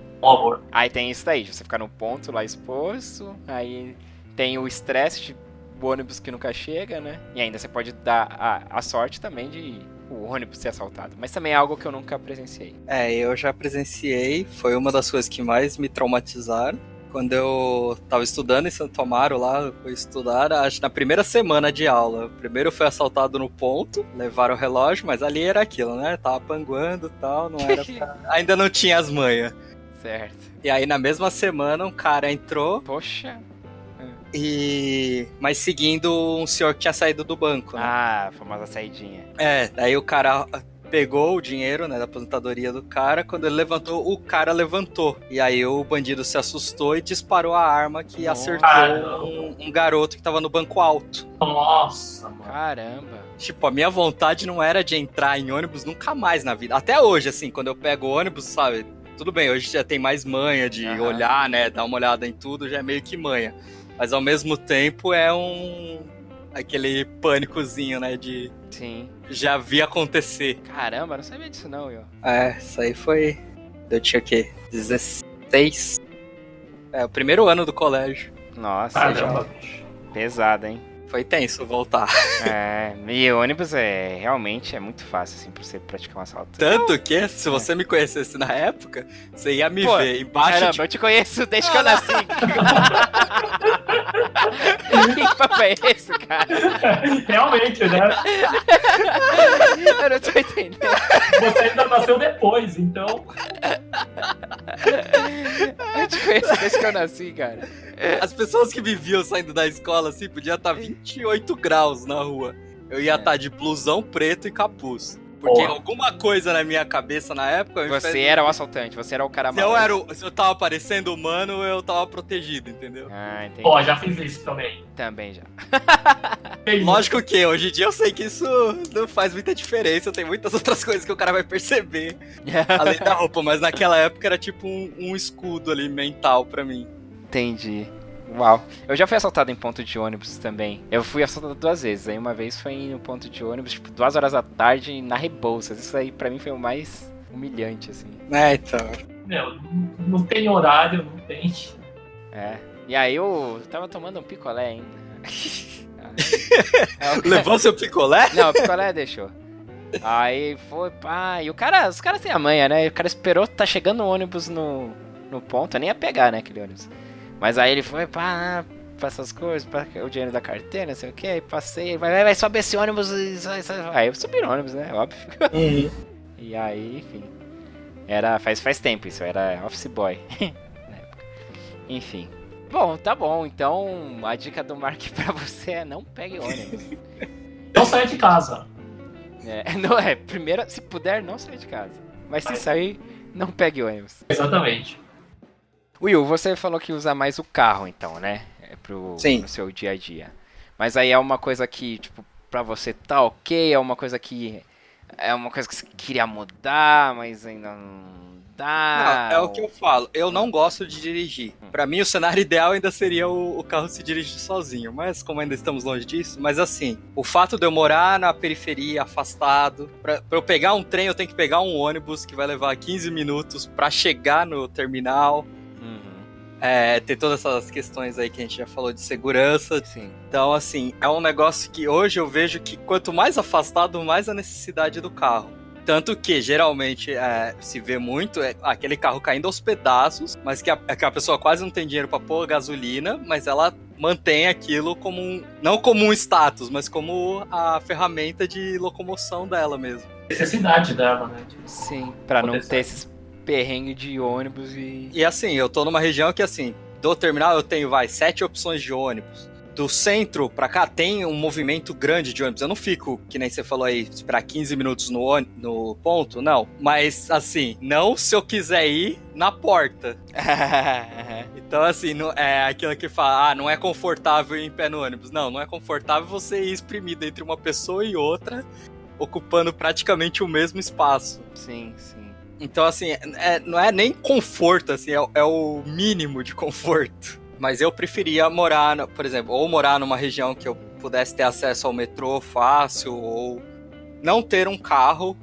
Speaker 1: Aí tem isso daí, de você ficar no ponto lá exposto, aí tem o estresse de ônibus que nunca chega, né? E ainda você pode dar a, a sorte também de o ônibus ser assaltado, mas também é algo que eu nunca presenciei.
Speaker 3: É, eu já presenciei, foi uma das coisas que mais me traumatizaram. Quando eu tava estudando em Santo Amaro lá, eu fui estudar, acho na primeira semana de aula. Primeiro foi assaltado no ponto, levaram o relógio, mas ali era aquilo, né? Tava panguando e tal, não era pra... Ainda não tinha as manhas.
Speaker 1: Certo.
Speaker 3: E aí na mesma semana um cara entrou
Speaker 1: Poxa.
Speaker 3: e. Mas seguindo um senhor que tinha saído do banco, né?
Speaker 1: Ah, a famosa saidinha.
Speaker 3: É, daí o cara pegou o dinheiro, né, da aposentadoria do cara, quando ele levantou, o cara levantou. E aí o bandido se assustou e disparou a arma que
Speaker 1: Nossa.
Speaker 3: acertou um, um garoto que tava no banco alto.
Speaker 4: Nossa, mano.
Speaker 1: Caramba.
Speaker 3: Tipo, a minha vontade não era de entrar em ônibus nunca mais na vida. Até hoje, assim, quando eu pego ônibus, sabe? Tudo bem, hoje já tem mais manha de
Speaker 1: Aham.
Speaker 3: olhar, né? Dar uma olhada em tudo, já é meio que manha. Mas ao mesmo tempo é um. aquele pânicozinho, né? De
Speaker 1: Sim.
Speaker 3: já vi acontecer.
Speaker 1: Caramba, não sabia disso não, eu.
Speaker 3: É, isso aí foi. Eu tinha o quê? 16. É, o primeiro ano do colégio.
Speaker 1: Nossa,
Speaker 4: Caramba,
Speaker 1: já- pesado, hein?
Speaker 3: Foi tenso voltar.
Speaker 1: É, e ônibus é realmente é muito fácil assim pra você praticar um assalto.
Speaker 3: Tanto que, se você me conhecesse na época, você ia me
Speaker 1: Pô,
Speaker 3: ver embaixo
Speaker 1: Caramba,
Speaker 3: de
Speaker 1: eu te conheço desde que eu nasci. que papo é esse, cara?
Speaker 4: Realmente, né?
Speaker 1: Eu não tô entendendo.
Speaker 4: Você ainda nasceu depois, então.
Speaker 1: Eu te conheço desde que eu nasci, cara.
Speaker 3: As pessoas que me viam saindo da escola, assim, podia estar 28 graus na rua. Eu ia
Speaker 1: É.
Speaker 3: estar de blusão preto e capuz. Porque
Speaker 4: Porra.
Speaker 3: alguma coisa na minha cabeça na época...
Speaker 1: Você
Speaker 3: fez-
Speaker 1: era o assaltante, você era o cara
Speaker 3: Se eu,
Speaker 1: maluco.
Speaker 3: era o- se eu tava parecendo humano, eu tava protegido, entendeu?
Speaker 1: Ah, entendi.
Speaker 4: Ó, já fiz isso também.
Speaker 1: Também já.
Speaker 3: Lógico que hoje em dia eu sei que isso não faz muita diferença, tem muitas outras coisas que o cara vai perceber, além da roupa, mas naquela época era tipo um, um escudo ali mental pra mim.
Speaker 1: Entendi. Uau. Eu já fui assaltado em ponto de ônibus também. Eu fui assaltado duas vezes. Aí uma vez foi no ponto de ônibus, tipo, duas horas da tarde, na Rebouças. Isso aí pra mim foi o mais humilhante, assim.
Speaker 3: É, então.
Speaker 4: Meu, não- não tem horário, não tem.
Speaker 1: É. E aí eu tava tomando um picolé ainda. O cara-
Speaker 3: Levou seu picolé?
Speaker 1: Não, o picolé deixou. Aí foi, pá. E o cara, os caras têm a manha, né? O cara esperou, tá chegando o ônibus no, no ponto, eu nem ia pegar, né, aquele ônibus. Mas aí ele foi, pá, pra essas coisas, pra o dinheiro da carteira, não sei o que, aí passei, vai, vai, vai, sobe esse ônibus e sai, sai. Aí eu subi no ônibus, né? Óbvio. E aí, enfim. Era. Faz, faz tempo isso, era office boy na época. Enfim. Bom, tá bom. Então a dica do Mark pra você é não pegue ônibus.
Speaker 4: Não saia de casa.
Speaker 1: É, não é, primeiro, se puder, não sair de casa. Mas se sair, não pegue ônibus.
Speaker 4: Exatamente.
Speaker 1: Will, você falou que usa mais o carro, então, né? É pro,
Speaker 3: Sim.
Speaker 1: pro seu dia a dia. Mas aí é uma coisa que, tipo, pra você tá ok, é uma coisa que. É uma coisa que você queria mudar, mas ainda não dá.
Speaker 3: Não, é o que eu falo. Eu não gosto de dirigir. Pra mim, o cenário ideal ainda seria o, o carro se dirigir sozinho. Mas como ainda estamos longe disso, mas assim, o fato de eu morar na periferia, afastado, pra, pra eu pegar um trem, eu tenho que pegar um ônibus que vai levar 15 minutos pra chegar no terminal. É, tem todas essas questões aí que a gente já falou de segurança.
Speaker 1: sim.
Speaker 3: Então, assim, é um negócio que hoje eu vejo que quanto mais afastado, mais a necessidade do carro. Tanto que, geralmente, é, se vê muito é aquele carro caindo aos pedaços, mas que a, que a pessoa quase não tem dinheiro pra pôr gasolina, mas ela mantém aquilo como um. Não como um status, mas como a ferramenta de locomoção dela mesmo.
Speaker 4: Necessidade dela, né? Tipo,
Speaker 1: Sim, pra não ter esses perrengues de ônibus e.
Speaker 3: E assim, eu tô numa região que, assim, do terminal eu tenho, vai, sete opções de ônibus. Do centro pra cá tem um movimento grande de ônibus. Eu não fico, que nem você falou aí, esperar 15 minutos no, ôni- no ponto, não. Mas, assim, não se eu quiser ir na porta. Então, assim, não, é aquilo que fala, ah, não é confortável ir em pé no ônibus. Não, não é confortável você ir espremido entre uma pessoa e outra, ocupando praticamente o mesmo espaço.
Speaker 1: sim, sim.
Speaker 3: Então, assim, é- não é nem conforto, assim, é, o- é o mínimo de conforto. Mas eu preferia morar, no- por exemplo, ou morar numa região que eu pudesse ter acesso ao metrô fácil, ou não ter um carro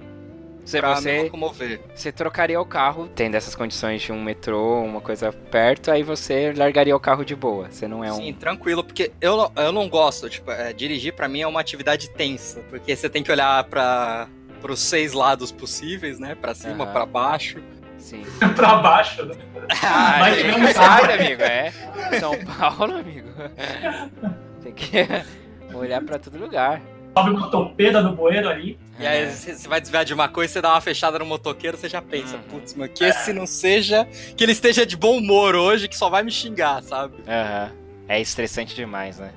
Speaker 1: Você,
Speaker 3: pra me
Speaker 1: você,
Speaker 3: locomover.
Speaker 1: você trocaria o carro, tendo essas condições de um metrô, uma coisa perto, aí você largaria o carro de boa. Você não é um.
Speaker 3: Sim, tranquilo, porque eu não, eu não gosto, tipo, é, dirigir pra mim é uma atividade tensa, porque você tem que olhar pra pros seis lados possíveis, né? Pra cima, pra baixo.
Speaker 1: Sim.
Speaker 4: pra baixo, né?
Speaker 1: Ah, que
Speaker 4: sarro.
Speaker 1: sabe, amigo, é. São Paulo, amigo. Tem que olhar pra todo lugar.
Speaker 4: Sobe uma topeira no bueiro ali.
Speaker 3: E aí você você vai desviar de uma coisa, você dá uma fechada no motoqueiro, você já pensa, putz, mano, que esse não seja. Que ele esteja de bom humor hoje, que só vai me xingar, sabe?
Speaker 1: Aham. É estressante demais, né?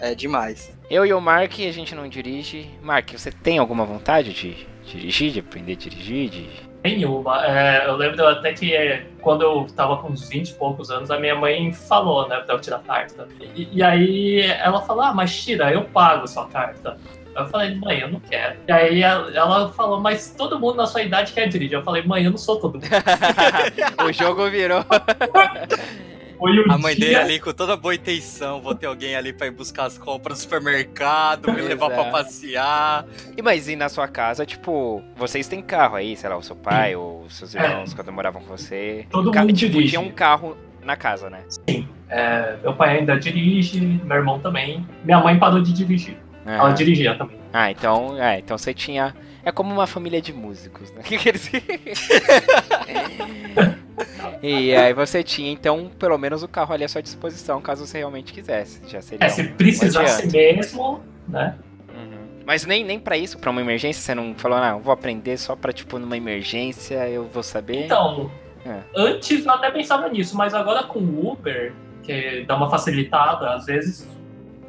Speaker 3: É demais.
Speaker 1: Eu e o Mark, a gente não dirige. Mark, você tem alguma vontade de dirigir, de aprender a dirigir? De...
Speaker 4: Nenhuma. É, eu lembro até que é, quando eu tava com uns 20 e poucos anos, a minha mãe falou, né, pra eu tirar carta. E, e aí ela falou, ah, mas tira, eu pago sua carta. Eu falei, mãe, eu não quero. E aí ela, ela falou, mas todo mundo na sua idade quer dirigir. Eu falei, mãe, eu não sou todo mundo.
Speaker 1: o jogo virou.
Speaker 4: Foi um
Speaker 3: A mãe
Speaker 4: dia-
Speaker 3: dele ali com toda boa intenção, vou ter alguém ali pra ir buscar as compras no supermercado, me levar pra
Speaker 1: Exato.
Speaker 3: passear.
Speaker 1: E mas e na sua casa, tipo, vocês têm carro aí, sei lá, o seu pai ou os seus irmãos quando moravam com você?
Speaker 4: Todo
Speaker 1: Ca-
Speaker 4: mundo
Speaker 1: tipo,
Speaker 4: dirige.
Speaker 1: tinha um carro na casa, né?
Speaker 4: É, meu pai ainda dirige, meu irmão também. Minha mãe parou de dirigir. Ela dirigia também.
Speaker 1: Ah, então, é, então você tinha. É como uma família de músicos, né? E aí você tinha, então, pelo menos o carro ali à sua disposição, caso você realmente quisesse. Já seria.
Speaker 4: É, se
Speaker 1: um-
Speaker 4: precisasse mesmo, né?
Speaker 1: Uhum. Mas nem, nem pra isso, pra uma emergência, você não falou, não, vou aprender só pra, tipo, numa emergência eu vou saber.
Speaker 4: Então,
Speaker 1: É.
Speaker 4: antes eu até pensava nisso, mas agora com o Uber, que dá uma facilitada, às vezes,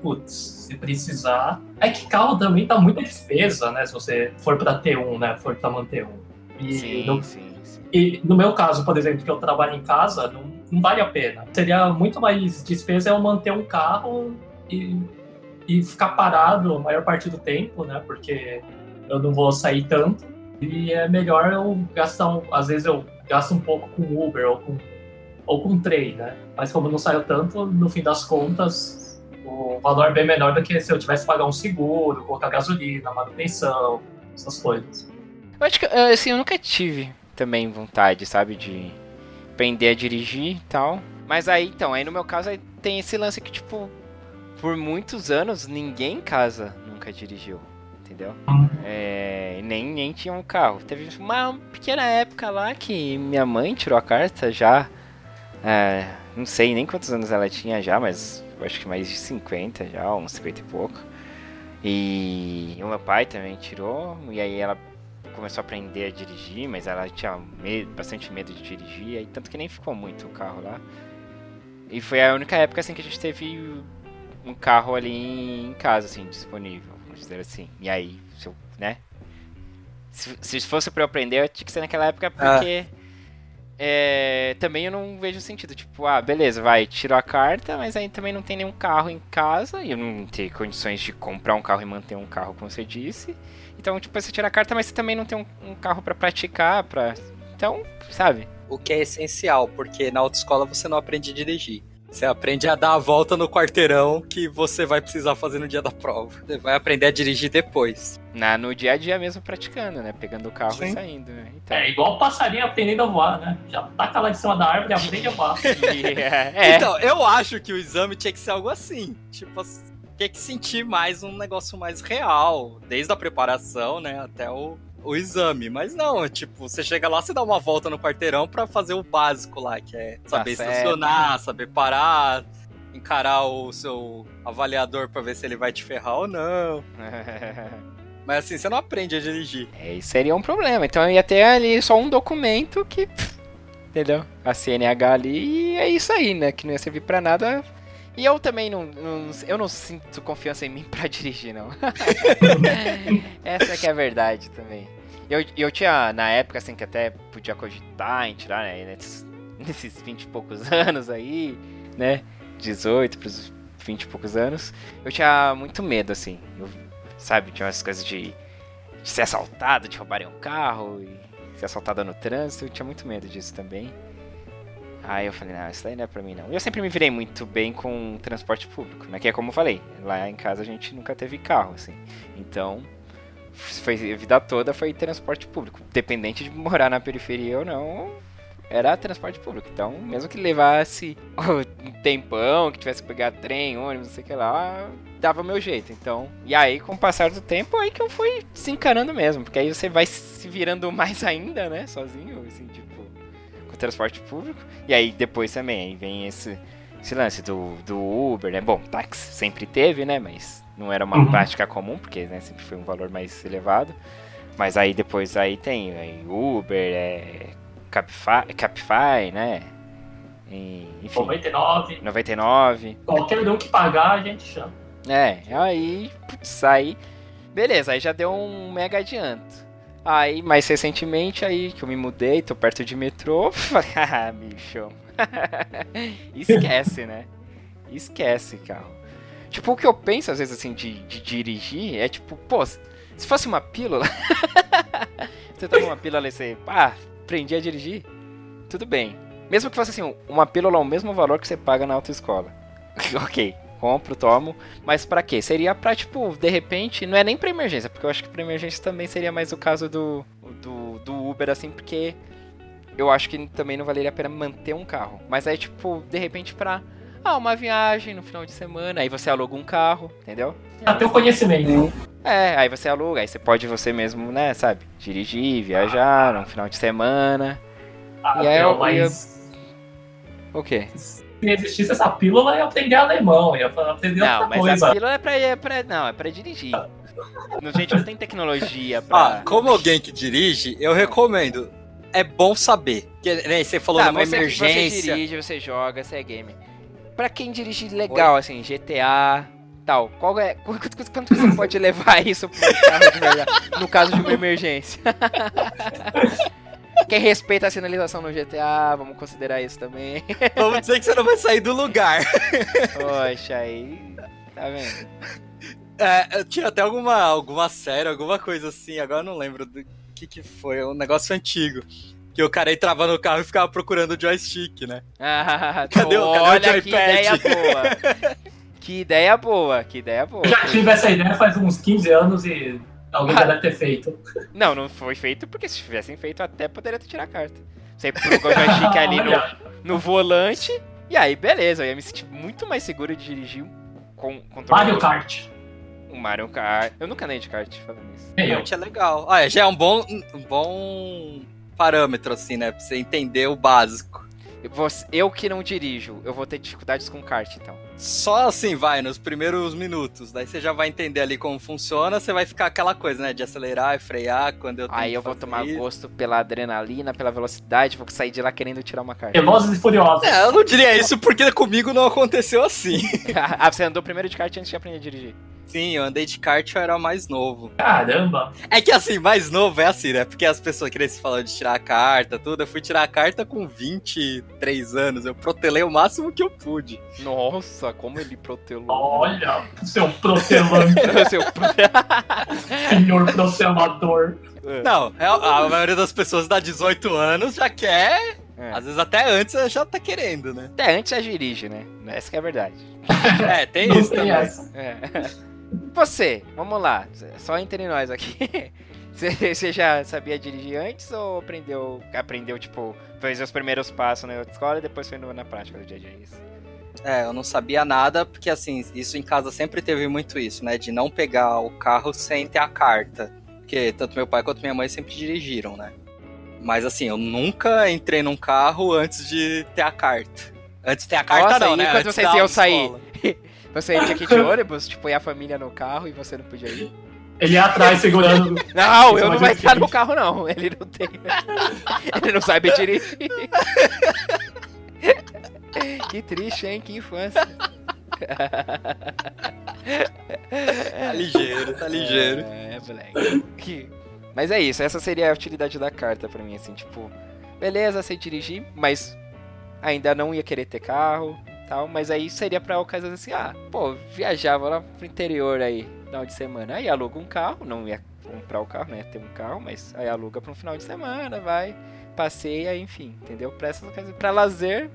Speaker 4: putz, se precisar. É que carro também tá muita despesa, né? Se você for pra ter um, né? For pra manter um. E,
Speaker 1: sim, sim, sim.
Speaker 4: E no meu caso, por exemplo, que eu trabalho em casa, não, não vale a pena. Seria muito mais despesa eu manter um carro e, e ficar parado a maior parte do tempo, né? Porque eu não vou sair tanto. E é melhor eu gastar, às vezes eu gasto um pouco com Uber ou com, ou com trem, né? Mas como não saio tanto, no fim das contas, o valor é bem menor do que se eu tivesse que pagar um seguro, colocar gasolina, manutenção, essas coisas.
Speaker 1: Eu acho que, eh, assim, eu nunca tive também vontade, sabe, de aprender a dirigir e tal. Mas aí, então, aí no meu caso aí tem esse lance que, tipo, por muitos anos ninguém em casa nunca dirigiu, entendeu? É, e nem, nem tinha um carro. Teve uma pequena época lá que minha mãe tirou a carta já. é, não sei nem quantos anos ela tinha já, mas acho que mais de 50 já, uns 50 e pouco. E o meu pai também tirou, e aí ela começou a aprender a dirigir, mas ela tinha medo- bastante medo de dirigir, aí tanto que nem ficou muito o carro lá. E foi a única época assim que a gente teve um carro ali em casa, assim, disponível, vamos dizer assim. E aí, se eu, né? Se, se fosse pra eu aprender, tinha que ser naquela época, porque é, também eu não vejo sentido. Tipo, ah, beleza, vai, tiro a carta, mas aí também não tem nenhum carro em casa, e eu não tenho condições de comprar um carro e manter um carro, como você disse. Então, tipo, você tira a carta, mas você também não tem um, um carro pra praticar, pra. Então, sabe?
Speaker 3: O que é essencial, porque na autoescola você não aprende a dirigir. Você aprende a dar a volta no quarteirão que você vai precisar fazer no dia da prova. Você vai aprender a dirigir depois.
Speaker 1: Na, no dia a dia mesmo praticando, né? Pegando o carro e
Speaker 3: Sim.
Speaker 1: saindo. né? Então.
Speaker 4: É igual o passarinho aprendendo a voar, né? Já taca lá de cima da árvore e aprende a voar.
Speaker 1: E, é,
Speaker 3: Então, eu acho que o exame tinha que ser algo assim. Tipo, tinha que sentir mais um negócio mais real. Desde a preparação, né, até o, o exame. Mas não, tipo, você chega lá, você dá uma volta no quarteirão pra fazer o básico lá, que é saber
Speaker 1: certo.
Speaker 3: estacionar, saber parar, encarar o seu avaliador pra ver se ele vai te ferrar ou não. Mas assim, você não aprende a dirigir.
Speaker 1: É, isso seria um problema. Então eu ia ter ali só um documento que. pff, Entendeu? A CNH ali e é isso aí, né? Que não ia servir pra nada. E eu também não, não- Eu não sinto confiança em mim pra dirigir, não. Essa que é a verdade também. Eu, eu tinha, na época, assim, que até podia cogitar em tirar, né? Nesses, nesses 20 e poucos anos aí, né? 18 pros 20 e poucos anos. Eu tinha muito medo, assim. Eu, sabe? Tinha umas coisas de de ser assaltado, de roubarem um carro e ser assaltado no trânsito. Eu tinha muito medo disso também. Aí eu falei, não, isso daí não é pra mim não. E eu sempre me virei muito bem com transporte público, né? Que é como eu falei, lá em casa a gente nunca teve carro, assim. Então, foi, a vida toda foi transporte público. Dependente de morar na periferia ou não, era transporte público. Então, mesmo que levasse um tempão, que tivesse que pegar trem, ônibus, não sei o que lá, dava o meu jeito. Então, e aí, com o passar do tempo, aí que eu fui se encarando mesmo. Porque aí você vai se virando mais ainda, né? Sozinho, assim, tipo, transporte público. E aí, depois também, aí vem esse, esse lance do, do Uber, né? Bom, táxi sempre teve, né? Mas não era uma
Speaker 4: Uhum.
Speaker 1: prática comum, porque né, sempre foi um valor mais elevado. Mas aí depois aí tem aí, Uber, é, Capify, Capify, né? E, enfim,
Speaker 4: 99.
Speaker 1: 99.
Speaker 4: Qualquer um que pagar, a gente chama.
Speaker 1: É, aí, putz, aí, beleza, aí já deu um mega adianto. Aí, mais recentemente, aí que eu me mudei, tô perto de metrô, falei, ah, bicho, esquece, né? Esquece, carro. Tipo, o que eu penso, às vezes, assim, de, de dirigir, é tipo, pô, se fosse uma pílula, você toma uma pílula e você, ah, aprendi a dirigir, tudo bem. Mesmo que fosse, assim, uma pílula ao mesmo valor que você paga na autoescola. ok, compro, tomo. Mas pra quê? Seria pra, tipo, de repente, não é nem pra emergência, porque eu acho que pra emergência também seria mais o caso do, do, do Uber, assim, porque eu acho que também não valeria a pena manter um carro. Mas aí, tipo, de repente pra. Ah, uma viagem no final de semana, aí você aluga um carro, entendeu?
Speaker 4: Tem o conhecimento.
Speaker 1: É, aí você aluga, aí você pode você mesmo, né, sabe, dirigir, viajar no final de semana.
Speaker 4: Ah,
Speaker 1: E aí
Speaker 4: não,
Speaker 1: eu-
Speaker 4: mas
Speaker 1: O quê?
Speaker 4: Se existisse essa pílula, eu ia aprender alemão, ia aprender
Speaker 1: Não,
Speaker 4: outra
Speaker 1: mas
Speaker 4: coisa.
Speaker 1: a pílula é pra, é pra. Não, é pra dirigir. No, gente, não tem tecnologia
Speaker 3: Ah,
Speaker 1: pra.
Speaker 3: como alguém que dirige, eu recomendo. É bom saber. Que, né, você falou
Speaker 1: Tá,
Speaker 3: numa
Speaker 1: você,
Speaker 3: emergência.
Speaker 1: Você dirige, você joga, você é gamer. Pra quem dirige legal, assim, GTA, tal, qual é. Quanto, quanto- quanto você pode levar isso pro carro de verdade? No caso de uma emergência. Quem respeita a sinalização no GTA, vamos considerar isso também.
Speaker 3: Vamos dizer que você não vai sair do lugar.
Speaker 1: Poxa, aí. Tá vendo?
Speaker 3: É, eu tinha até alguma, alguma série, alguma coisa assim, agora eu não lembro do que que foi, é um negócio antigo. Que o cara entrava no carro e ficava procurando o joystick, né?
Speaker 1: Ah,
Speaker 3: Cadê o- cadê o
Speaker 1: olha
Speaker 3: joypad?
Speaker 1: que ideia boa. Que ideia boa, que ideia boa.
Speaker 4: Eu já tive essa ideia faz uns 15 anos e alguém já deve ter feito.
Speaker 1: Não, não foi feito porque se tivessem feito até poderia ter tirado a carta. Você pluga o joystick ali no, no volante e aí beleza, eu ia me sentir muito mais seguro de dirigir com controle
Speaker 4: Mario Kart.
Speaker 1: um Mario Kart. Eu nunca andei de kart falando isso.
Speaker 4: Eu.
Speaker 3: Realmente é legal. Ah, é, já é um bom, um bom parâmetro, assim, né? Pra você entender o básico.
Speaker 1: Eu, que não dirijo, eu vou ter dificuldades com kart então.
Speaker 3: Só assim vai, nos primeiros minutos. Daí você já vai entender ali como funciona, você vai ficar aquela coisa, né? De acelerar e frear quando eu tenho
Speaker 1: Aí eu vou tomar
Speaker 3: isso.
Speaker 1: gosto pela adrenalina, pela velocidade, vou sair de lá querendo tirar uma carta.
Speaker 4: Velozes e Furiosos.
Speaker 3: É, eu não diria isso porque comigo não aconteceu assim.
Speaker 1: ah, você andou primeiro de kart antes de aprender a dirigir.
Speaker 3: Sim, eu andei de kart, eu era mais novo.
Speaker 4: Caramba.
Speaker 3: É que assim, mais novo é assim, né? Porque as pessoas querem se falar de tirar a carta, tudo. Eu fui tirar a carta com 23 anos. Eu protelei o máximo que eu pude.
Speaker 1: Nossa, como ele protelou.
Speaker 4: Olha, seu protelante,
Speaker 1: Seu-
Speaker 4: senhor protelador.
Speaker 3: Não, é- a maioria das pessoas dá 18 anos já quer.
Speaker 1: É.
Speaker 3: Às vezes até antes já tá querendo, né?
Speaker 1: Até antes já dirige, né? Essa que é a verdade.
Speaker 3: É, tem
Speaker 4: Não
Speaker 3: isso
Speaker 4: tem
Speaker 3: também.
Speaker 4: essa.
Speaker 1: É. Você, vamos lá, só entre nós aqui. Você já sabia dirigir antes ou aprendeu, aprendeu tipo, fez os primeiros passos na escola e depois foi na prática do dia a dia? Isso.
Speaker 3: É, eu não sabia nada, porque assim, isso em casa sempre teve muito isso, né? De não pegar o carro sem ter a carta. Porque tanto meu pai quanto minha mãe sempre dirigiram, né? Mas assim, eu nunca entrei num carro antes de ter a carta. Antes de ter a carta,
Speaker 1: Nossa,
Speaker 3: não, né?
Speaker 1: quando
Speaker 3: Antes
Speaker 1: vocês iam sair?
Speaker 3: autoescola.
Speaker 1: Você ia aqui de ônibus, tipo, ia a família no carro e você não podia ir?
Speaker 4: Ele ia atrás segurando.
Speaker 1: Não,
Speaker 4: Isso
Speaker 1: eu
Speaker 4: é
Speaker 1: não vai estar no carro não, ele não tem. ele não sabe dirigir. que triste, hein? Que infância.
Speaker 3: Tá ligeiro, tá ligeiro.
Speaker 1: É, moleque. Mas é isso, essa seria a utilidade da carta pra mim, assim, tipo, beleza, sei dirigir, mas ainda não ia querer ter carro tal, mas aí seria pra ocasiões assim, ah, pô, viajava lá pro interior aí, final de semana, aí aluga um carro, não ia comprar o carro, né, ter um carro, mas aí aluga pra um final de semana, vai, passeia, enfim, entendeu? Pra essas ocasiões, pra lazer,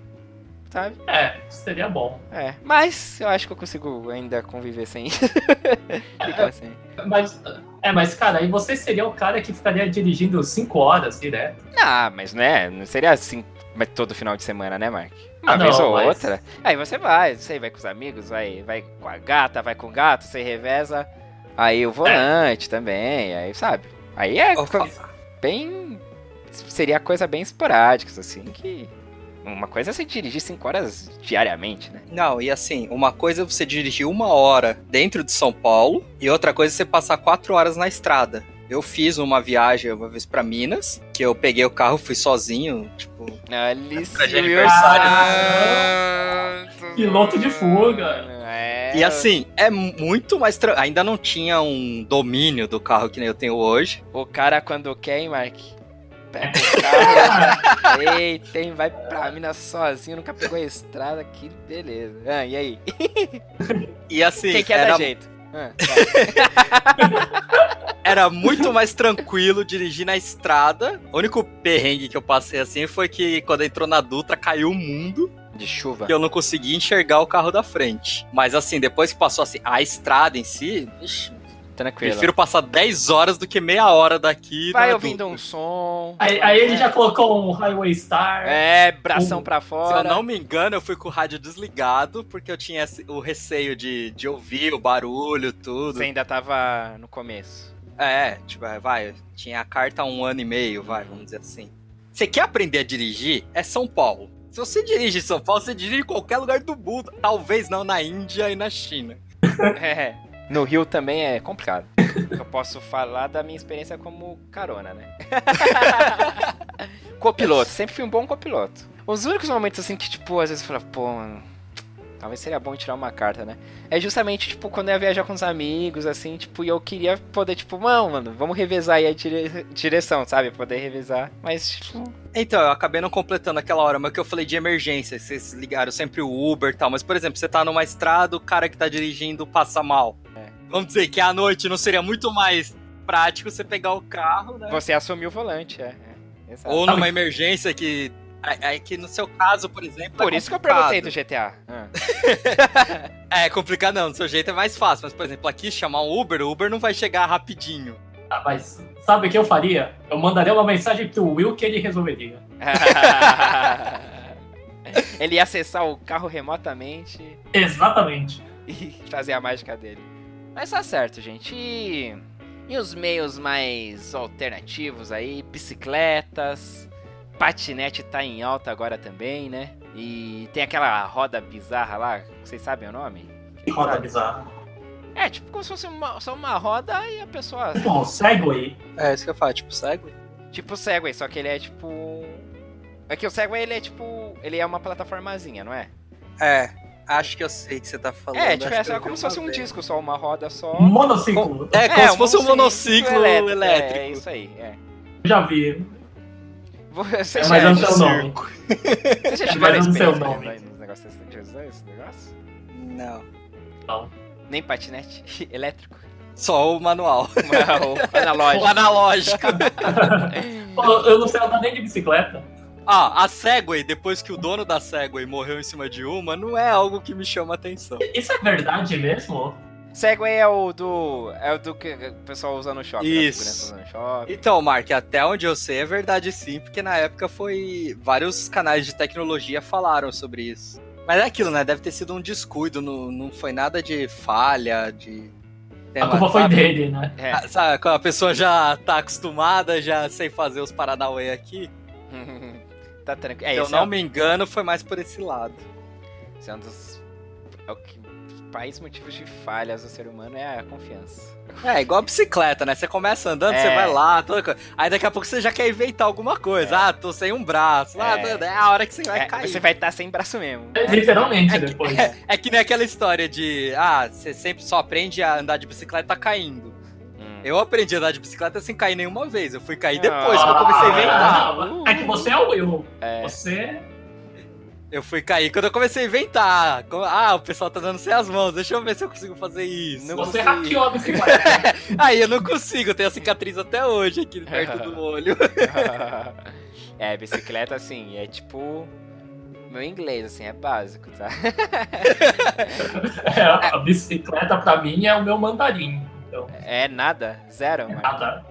Speaker 1: sabe?
Speaker 4: É, seria bom.
Speaker 1: É. Mas eu acho que eu consigo ainda conviver sem isso. Ficar sem.
Speaker 4: Mas, é, mas, cara, aí você seria o cara que ficaria dirigindo 5 horas direto.
Speaker 1: Ah, mas né, não seria assim mas todo final de semana, né, Mark? Uma
Speaker 4: Ah,
Speaker 1: vez
Speaker 4: não,
Speaker 1: ou
Speaker 4: mas-
Speaker 1: outra. Aí você vai, você vai com os amigos, vai, vai com a gata, vai com o gato, você reveza. Aí o volante também, aí sabe? Aí é bem. Seria coisa bem esporádica, assim, que. Uma coisa é você dirigir 5 horas diariamente, né?
Speaker 3: Não, e assim, uma coisa é você dirigir uma hora dentro de São Paulo e outra coisa é você passar quatro horas na estrada. Eu fiz uma viagem uma vez pra Minas, que eu peguei o carro, fui sozinho, tipo,
Speaker 1: Alice
Speaker 3: Época de
Speaker 1: Wilson.
Speaker 4: Piloto de fuga.
Speaker 1: É.
Speaker 3: E assim, é muito mais. Tra... Ainda não tinha um domínio do carro que nem eu tenho hoje.
Speaker 1: O cara quando quer, hein, Mark? Pega o carro. Eita, hein, vai pra Minas sozinho, nunca pegou a estrada, que beleza. Ah, e aí?
Speaker 3: E assim,
Speaker 1: Quem quer
Speaker 3: era,
Speaker 1: dar jeito? Vai.
Speaker 3: era muito mais tranquilo dirigir na estrada. O único perrengue que eu passei assim foi que quando entrou na Dutra caiu o mundo
Speaker 1: De chuva.
Speaker 3: e eu não conseguia enxergar o carro da frente. Mas assim, depois que passou assim, a estrada em si, ixi,
Speaker 1: Tranquilo.
Speaker 3: prefiro passar 10 horas do que meia hora daqui.
Speaker 1: Vai ouvindo um som.
Speaker 4: Aí, aí ele já colocou um Highway Star.
Speaker 1: É, bração pra
Speaker 3: Se
Speaker 1: fora.
Speaker 3: eu não me engano, eu fui com o rádio desligado, porque eu tinha esse- o receio de, de ouvir o barulho, tudo.
Speaker 1: Você ainda tava no começo.
Speaker 3: É, tipo, é, vai, eu tinha a carta há um ano e meio, vai, vamos dizer assim. Você quer aprender a dirigir? É São Paulo. Se você dirige em São Paulo, você dirige em qualquer lugar do mundo. Talvez não na Índia e na China.
Speaker 1: É. No Rio também é complicado. Eu posso falar da minha experiência como carona, né? copiloto, sempre fui um bom copiloto. Os únicos momentos assim que, tipo, às vezes eu falo, pô, mano, talvez seria bom tirar uma carta, né? É justamente, tipo, quando eu ia viajar com os amigos, assim, tipo, e eu queria poder, tipo, não, mano, vamos revezar aí a dire- direção, sabe? Poder revezar. Mas, tipo,
Speaker 3: Então, eu acabei não completando aquela hora, mas que eu falei de emergência, vocês ligaram sempre o Uber e tal. Mas, por exemplo, você tá numa estrada, o cara que tá dirigindo passa mal. Vamos dizer que à noite não seria muito mais prático você pegar o carro, né?
Speaker 1: você assumiu o volante, é. é.
Speaker 3: Ou numa emergência que. É é que no seu caso, por exemplo.
Speaker 1: Por
Speaker 3: é
Speaker 1: isso que eu perguntei do GTA. Ah.
Speaker 3: É complicado não, do seu jeito é mais fácil. Mas, por exemplo, aqui chamar um Uber, o Uber não vai chegar rapidinho.
Speaker 4: Ah, mas sabe o que eu faria? Eu mandaria uma mensagem pro Will que ele resolveria.
Speaker 1: Ele ia acessar o carro remotamente
Speaker 4: Exatamente.
Speaker 1: e fazer a mágica dele. Mas tá certo, gente. E, e os meios mais alternativos aí? Bicicletas, patinete tá em alta agora também, né? E tem aquela roda bizarra lá, vocês sabem o nome?
Speaker 4: Roda bizarra.
Speaker 1: É, tipo como se fosse uma, só uma roda e a pessoa.
Speaker 4: Bom, Segway.
Speaker 3: É isso que eu falo, tipo, segue.
Speaker 1: Tipo o Segway, só que ele é tipo. É que o Segway ele é tipo. Ele é uma plataformazinha, não é?
Speaker 3: É, acho que eu sei o que você tá falando.
Speaker 1: É, tipo,
Speaker 3: acho
Speaker 1: é
Speaker 3: que
Speaker 1: só como se fosse um disco, só uma roda só.
Speaker 4: Monociclo.
Speaker 3: É, como se fosse um
Speaker 1: monociclo
Speaker 3: monociclo elétrico.
Speaker 1: É, isso aí, é.
Speaker 4: Já vi.
Speaker 1: Você
Speaker 4: É,
Speaker 1: já,
Speaker 4: mas eu não sei o
Speaker 1: você
Speaker 4: nome.
Speaker 1: já
Speaker 4: é,
Speaker 1: tiveram
Speaker 4: o
Speaker 1: experiência
Speaker 4: nome.
Speaker 1: de nos negócios de usar esse negócio?
Speaker 3: Não.
Speaker 4: Não.
Speaker 1: Nem patinete elétrico.
Speaker 3: Só o manual. O
Speaker 1: analógico.
Speaker 3: analógico.
Speaker 4: Pô, Eu não sei andar nem de bicicleta.
Speaker 3: Ah, a Segway, depois que o dono da Segway morreu em cima de uma, não é algo que me chama atenção.
Speaker 4: Isso é verdade mesmo?
Speaker 1: Segway é o do. É o do que o pessoal usa no shopping. né?
Speaker 3: Isso.
Speaker 1: Usa no shopping.
Speaker 3: Então, Mark, até onde eu sei é verdade sim, porque na época foi. Vários canais de tecnologia falaram sobre isso. Mas é aquilo, né? Deve ter sido um descuido, não, não foi nada de falha, de.
Speaker 4: A culpa foi
Speaker 3: sabe?
Speaker 4: dele, né?
Speaker 1: É.
Speaker 3: Ah, Sabe, quando a pessoa já tá acostumada, já sei fazer os Paranauê aqui.
Speaker 1: tá tranquilo. É,
Speaker 3: eu
Speaker 1: esse
Speaker 3: não
Speaker 1: é,
Speaker 3: me engano, foi mais por esse lado.
Speaker 1: esse é um dos. É o que, principais motivos de falhas do ser humano é a confiança.
Speaker 3: É, igual a bicicleta, né? Você começa andando,
Speaker 1: É.
Speaker 3: você vai lá, toda coisa. Aí daqui a pouco você já quer inventar alguma coisa.
Speaker 1: É.
Speaker 3: Ah, tô sem um braço. Ah,
Speaker 1: É.
Speaker 3: é a hora que você vai
Speaker 1: É,
Speaker 3: cair.
Speaker 1: você vai estar sem braço mesmo.
Speaker 4: É, Literalmente depois.
Speaker 3: É que nem aquela história de, ah, você sempre só aprende a andar de bicicleta caindo.
Speaker 1: Hum.
Speaker 3: Eu aprendi a andar de bicicleta sem cair nenhuma vez. Eu fui cair depois, que eu
Speaker 1: Ah.
Speaker 3: comecei a inventar.
Speaker 4: Ah, É que você é o Will.
Speaker 1: É.
Speaker 4: Você.
Speaker 3: Eu fui cair quando eu comecei a inventar. Ah, o pessoal tá dando sem as mãos, deixa eu ver se eu consigo fazer isso.
Speaker 1: Não
Speaker 4: Você
Speaker 1: consigo.
Speaker 4: hackeou a bicicleta.
Speaker 3: Aí eu não consigo, eu tenho a cicatriz até hoje aqui perto do olho.
Speaker 1: é, bicicleta assim, é tipo. meu inglês, assim, é básico, tá?
Speaker 4: É, a bicicleta pra mim é o meu mandarim. Então,
Speaker 1: É nada? Zero, mano?
Speaker 4: nada.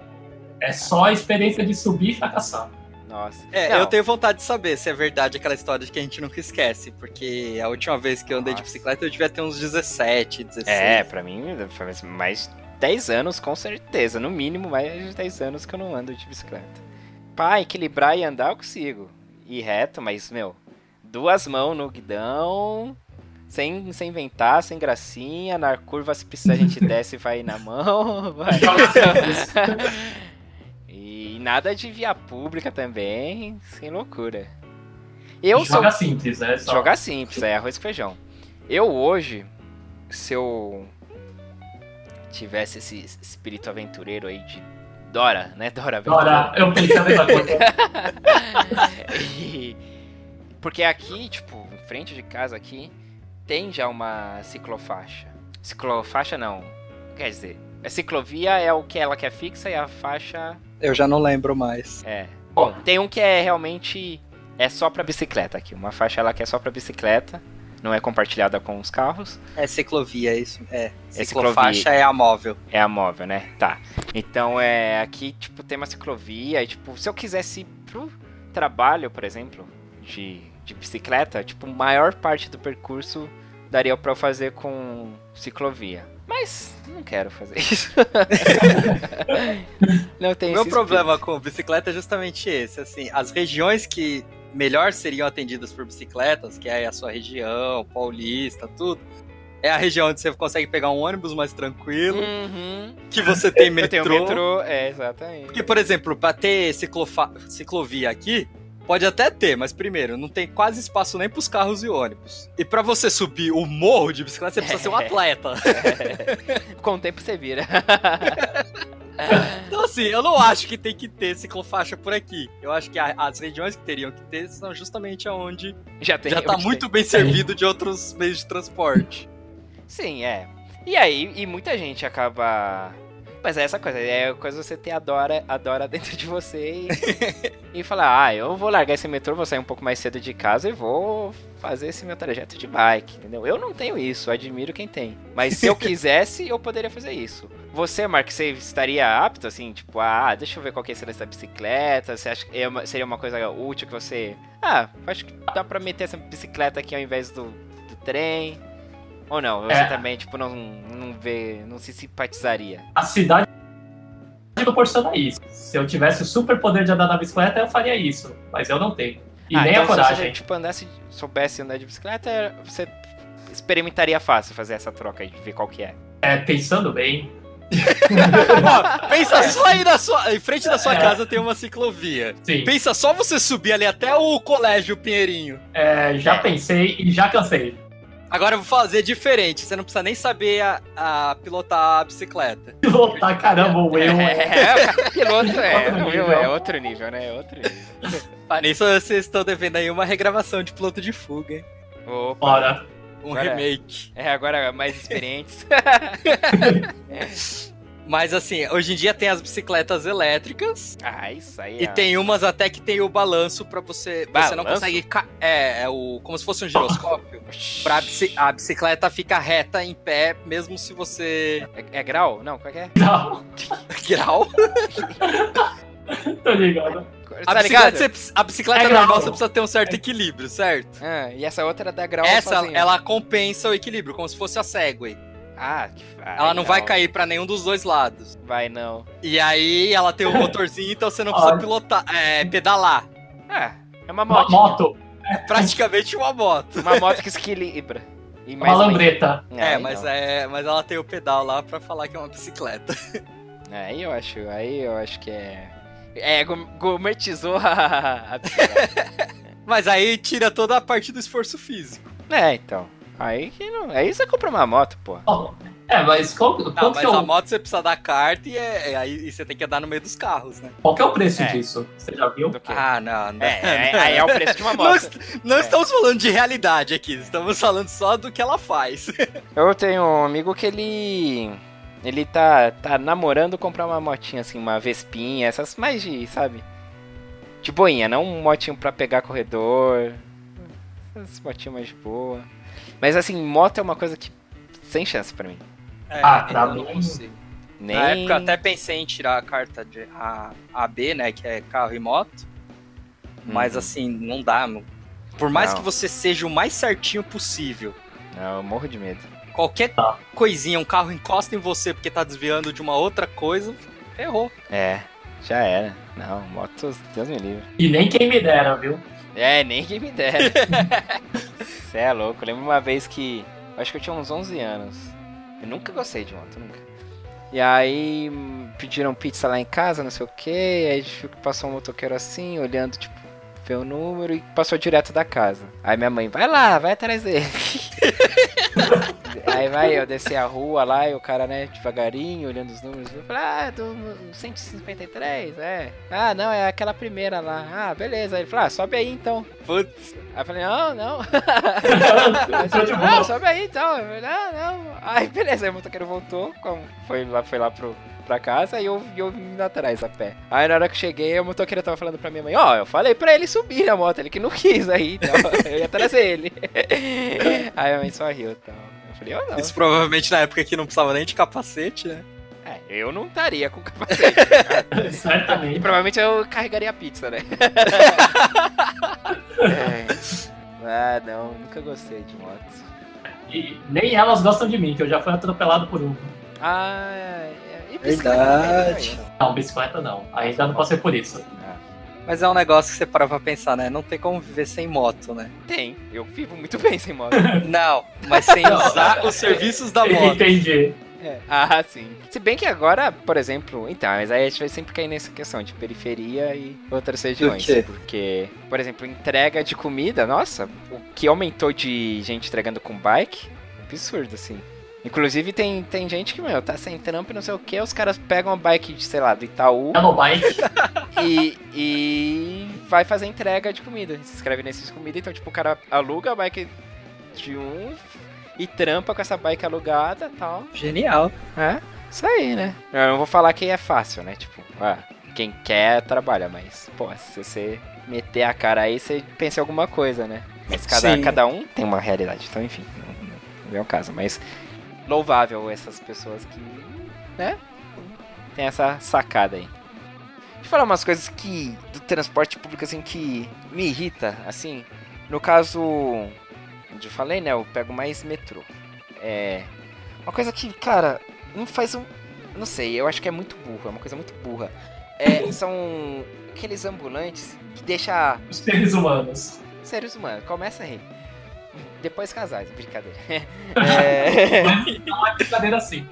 Speaker 4: É só a experiência de subir e fracassar.
Speaker 1: Nossa.
Speaker 3: É,
Speaker 1: Não,
Speaker 3: eu tenho vontade de saber se é verdade aquela história de que a gente nunca esquece, porque a última vez que eu andei de
Speaker 1: Nossa.
Speaker 3: bicicleta eu devia ter uns 17, 16.
Speaker 1: É, pra mim, faz mais 10 anos, com certeza. No mínimo, mais de 10 anos que eu não ando de bicicleta. Pra equilibrar e andar, eu consigo. Ir reto, mas, meu, duas mãos no guidão, sem, sem inventar, sem gracinha. Na curva, se precisar, a gente desce e vai na mão. vai.
Speaker 4: Joga
Speaker 1: e nada de via pública também, sem loucura. Eu sou
Speaker 4: Joga simples, né? Só-
Speaker 1: Jogar simples, é arroz com feijão. Eu hoje, se eu tivesse esse espírito aventureiro aí de Dora, né? Dora
Speaker 4: Dora, eu pensei a mesma coisa.
Speaker 1: E- Porque aqui, tipo, em frente de casa aqui, tem já uma ciclofaixa. Ciclofaixa não. Quer dizer, a ciclovia é o que ela que é fixa e a faixa
Speaker 3: Eu já não lembro mais.
Speaker 1: é. Bom, tem um que é realmente é só pra bicicleta aqui. Uma faixa ela que é só pra bicicleta, não é compartilhada com os carros.
Speaker 3: É ciclovia, é isso. É.
Speaker 1: É
Speaker 3: Ciclofaixa é a móvel.
Speaker 1: É a móvel, né? Tá. Então é aqui, tipo, tem uma ciclovia e, tipo, se eu quisesse ir pro trabalho, por exemplo, de, de bicicleta, tipo, maior parte do percurso daria pra eu fazer com ciclovia. Mas não quero fazer isso. não tem
Speaker 3: O meu problema com bicicleta é justamente esse, assim, as regiões que melhor seriam atendidas por bicicletas, que é a sua região, paulista, tudo, é a região onde você consegue pegar um ônibus mais tranquilo.
Speaker 1: Uhum.
Speaker 3: que você tem metrô.
Speaker 1: metrô, é, exatamente.
Speaker 3: Porque, por exemplo, pra ter ciclofa- ciclovia aqui, pode até ter, mas primeiro, não tem quase espaço nem pros carros e ônibus. E pra você subir o morro de bicicleta, você precisa ser um atleta.
Speaker 1: Com o tempo você vira.
Speaker 3: Então, assim, eu não acho que tem que ter ciclofaixa por aqui. Eu acho que a- as regiões que teriam que ter são justamente aonde
Speaker 1: Já tem
Speaker 3: já tá muito bem servido de outros meios de transporte.
Speaker 1: Sim, é. E aí, e muita gente acaba. Mas é essa coisa, é coisa você ter a Dora, a Dora dentro de você e, e falar, ah, eu vou largar esse metrô, vou sair um pouco mais cedo de casa e vou fazer esse meu trajeto de bike, entendeu? Eu não tenho isso, admiro quem tem. Mas se eu quisesse, eu poderia fazer isso. Você, Mark, você estaria apto, assim, tipo, ah, deixa eu ver qual que é esse dessa bicicleta, você acha que é uma- seria uma coisa útil que você... Ah, acho que dá pra meter essa bicicleta aqui ao invés do, do trem... Ou não? Você
Speaker 4: É.
Speaker 1: também, tipo, não, não vê. não se simpatizaria.
Speaker 4: A cidade proporciona isso. Se eu tivesse o super poder de andar na bicicleta, eu faria isso. Mas eu não tenho. E nem
Speaker 1: então
Speaker 4: a
Speaker 1: se você,
Speaker 4: coragem.
Speaker 1: tipo, andasse, soubesse andar de bicicleta, você experimentaria fácil fazer essa troca aí, de ver qual que é.
Speaker 4: É, pensando bem,
Speaker 3: Ó, pensa só aí na sua. Em frente da sua
Speaker 4: É.
Speaker 3: casa tem uma ciclovia.
Speaker 4: sim.
Speaker 3: Pensa só você subir ali até o colégio Pinheirinho.
Speaker 4: É, já
Speaker 1: É.
Speaker 4: pensei e já cansei.
Speaker 3: Agora eu vou fazer diferente. Você não precisa nem saber a, a pilotar a bicicleta.
Speaker 4: Voltar, caramba, o eu.
Speaker 1: É, piloto é,
Speaker 4: Outro nível.
Speaker 1: é outro nível, né? É outro nível.
Speaker 3: Para nisso vocês estão devendo aí uma regravação de piloto de fuga, hein?
Speaker 1: Opa.
Speaker 4: Bora.
Speaker 3: Um
Speaker 1: Agora-
Speaker 3: remake.
Speaker 1: É, agora mais experientes.
Speaker 3: Mas assim, hoje em dia tem as bicicletas elétricas.
Speaker 1: ah, isso aí.
Speaker 3: E
Speaker 1: é-
Speaker 3: tem umas até que tem o balanço pra você. Você não
Speaker 1: Balanço?
Speaker 3: consegue. ca- É, é o. Como se fosse um giroscópio. pra bici- a bicicleta ficar reta em pé, mesmo se você.
Speaker 1: É, é grau? Não, qual que é?
Speaker 4: Não,
Speaker 3: Grau.
Speaker 4: tô ligado.
Speaker 3: A
Speaker 1: Tá
Speaker 3: bicicleta,
Speaker 1: ligado?
Speaker 3: você a bicicleta
Speaker 4: É grau.
Speaker 3: normal você precisa ter um certo equilíbrio, certo?
Speaker 1: Ah, e essa outra dá grau
Speaker 3: Essa,
Speaker 1: sozinha.
Speaker 3: ela compensa o equilíbrio, como se fosse a Segway.
Speaker 1: Ah, que...
Speaker 3: Ela não vai cair pra nenhum dos dois lados.
Speaker 1: Vai não.
Speaker 3: E aí ela tem o motorzinho, então você não precisa pilotar, é, pedalar.
Speaker 1: Ah, é uma
Speaker 4: Uma
Speaker 1: moto.
Speaker 3: É praticamente uma moto.
Speaker 1: Uma moto que se equilibra. E
Speaker 4: uma
Speaker 1: mais
Speaker 4: lambreta.
Speaker 3: É,
Speaker 1: Aí
Speaker 3: mas
Speaker 1: não.
Speaker 3: é, mas ela tem o pedal lá pra falar que é uma bicicleta.
Speaker 1: É, Aí eu acho, aí eu acho que é. É, gourmetizou a. a bicicleta.
Speaker 3: Mas aí tira toda a parte do esforço físico.
Speaker 1: é, então. Aí que não. Aí você compra uma moto, pô.
Speaker 4: É, mas qual,
Speaker 3: Não,
Speaker 4: quanto
Speaker 3: mas
Speaker 4: que é
Speaker 3: a
Speaker 4: o,
Speaker 3: moto você precisa dar carta e, é, é aí e você tem que andar no meio dos carros, né?
Speaker 4: qual que é o preço
Speaker 1: É.
Speaker 4: disso? Você já viu?
Speaker 3: Ah, não, não.
Speaker 1: É, é, aí é o preço de uma
Speaker 3: Não,
Speaker 1: moto.
Speaker 3: não
Speaker 1: É.
Speaker 3: estamos falando de realidade aqui, estamos falando só do que ela faz.
Speaker 1: Eu tenho um amigo que ele. Ele tá, tá namorando comprar uma motinha assim, uma Vespinha, essas mais de, sabe? De boinha, não um motinho pra pegar corredor. As motinhas mais de boa. Mas assim, moto é uma coisa que. sem chance pra mim.
Speaker 3: É,
Speaker 4: Ah, pra
Speaker 3: eu não
Speaker 4: mim-
Speaker 3: consigo.
Speaker 1: Nem.
Speaker 3: Na época eu até pensei em tirar a carta de a, AB, né? Que é carro e moto. Mas
Speaker 1: Uhum.
Speaker 3: assim, não dá. Por mais
Speaker 1: Não.
Speaker 3: que você seja o mais certinho possível,
Speaker 1: Não, eu morro de medo.
Speaker 3: qualquer
Speaker 4: Tá.
Speaker 3: coisinha, um carro encosta em você porque tá desviando de uma outra coisa, ferrou.
Speaker 1: É, já era. Não, motos, Deus me livre.
Speaker 4: E nem quem me dera, viu?
Speaker 1: É, nem quem me dera. Você é louco. Eu lembro uma vez que. Acho que eu tinha uns 11 anos. Eu nunca gostei de moto, nunca. E aí hum, pediram pizza lá em casa, não sei o que. Aí a gente passou um motoqueiro assim, olhando, tipo, vê o número e passou direto da casa. Aí minha mãe, vai lá, vai atrás dele. aí vai, eu desci a rua lá e o cara, né, devagarinho, olhando os números. Eu falei, ah, do 153, é. Ah, não, é aquela primeira lá. Ah, beleza. Aí ele falou, ah, sobe aí então.
Speaker 3: Putz,
Speaker 1: Aí eu falei, não, não.
Speaker 4: Tô de
Speaker 1: não, sobe aí então. Eu falei, não, não. Aí beleza, aí o motoqueiro voltou, como foi lá, foi lá pro, pra casa e eu, e eu vim atrás a pé. Aí na hora que cheguei, o motoqueiro tava falando pra minha mãe, ó, eu falei pra ele subir na moto, ele que não quis aí, então eu ia trazer ele. aí a mãe só riu e tal. Eu falei, ó, não.
Speaker 3: isso provavelmente na época que não precisava nem de capacete, né?
Speaker 1: É, eu não estaria com capacete. E
Speaker 4: Certamente.
Speaker 1: provavelmente eu carregaria a pizza, né? é. Ah, não, nunca gostei de moto.
Speaker 4: E nem elas gostam de mim, que eu já fui atropelado por um.
Speaker 1: Ah, é. E bicicleta
Speaker 3: Verdade.
Speaker 1: né?
Speaker 4: Não, bicicleta não. Ainda não passei por isso.
Speaker 1: Ah,
Speaker 3: Mas é um negócio que você para pra pensar, né? Não tem como viver sem moto, né?
Speaker 1: Tem, eu vivo muito bem sem moto.
Speaker 3: Não, mas sem usar os serviços da moto.
Speaker 4: Entendi.
Speaker 1: É. Ah, sim. Se bem que agora, por exemplo, então, mas aí a gente vai sempre cair nessa questão de periferia e outras regiões.
Speaker 3: quê?
Speaker 1: Porque, por exemplo, entrega de comida, nossa, o que aumentou de gente entregando com bike, absurdo, assim. Inclusive tem, tem gente que, meu, tá sem trampo e não sei o que, os caras pegam a bike, de, sei lá, do Itaú
Speaker 4: Hello Bike.
Speaker 1: e, e vai fazer entrega de comida. Se inscreve nesses comida, então, tipo, o cara aluga a bike de um e trampa com essa bike alugada e tal.
Speaker 3: Genial.
Speaker 1: É, isso aí, né? Eu não vou falar que é fácil, né? Tipo, ah, quem quer trabalha, mas, pô, se você meter a cara aí, você pensa em alguma coisa, né? Mas cada,
Speaker 3: Sim.
Speaker 1: cada um tem uma realidade, então, enfim, não, não, não é o caso. Mas louvável essas pessoas que, né? Tem essa sacada aí. Deixa eu falar umas coisas que, do transporte público, assim, que me irrita, assim. No caso, onde eu falei, né? Eu pego mais metrô. É. Uma coisa que, cara, não faz um. Não sei, eu acho que é muito burro, é uma coisa muito burra. É, são aqueles ambulantes que deixa
Speaker 4: Os seres humanos.
Speaker 1: seres humanos, começa a rir. Depois casais, brincadeira. É,
Speaker 4: Não é brincadeira assim.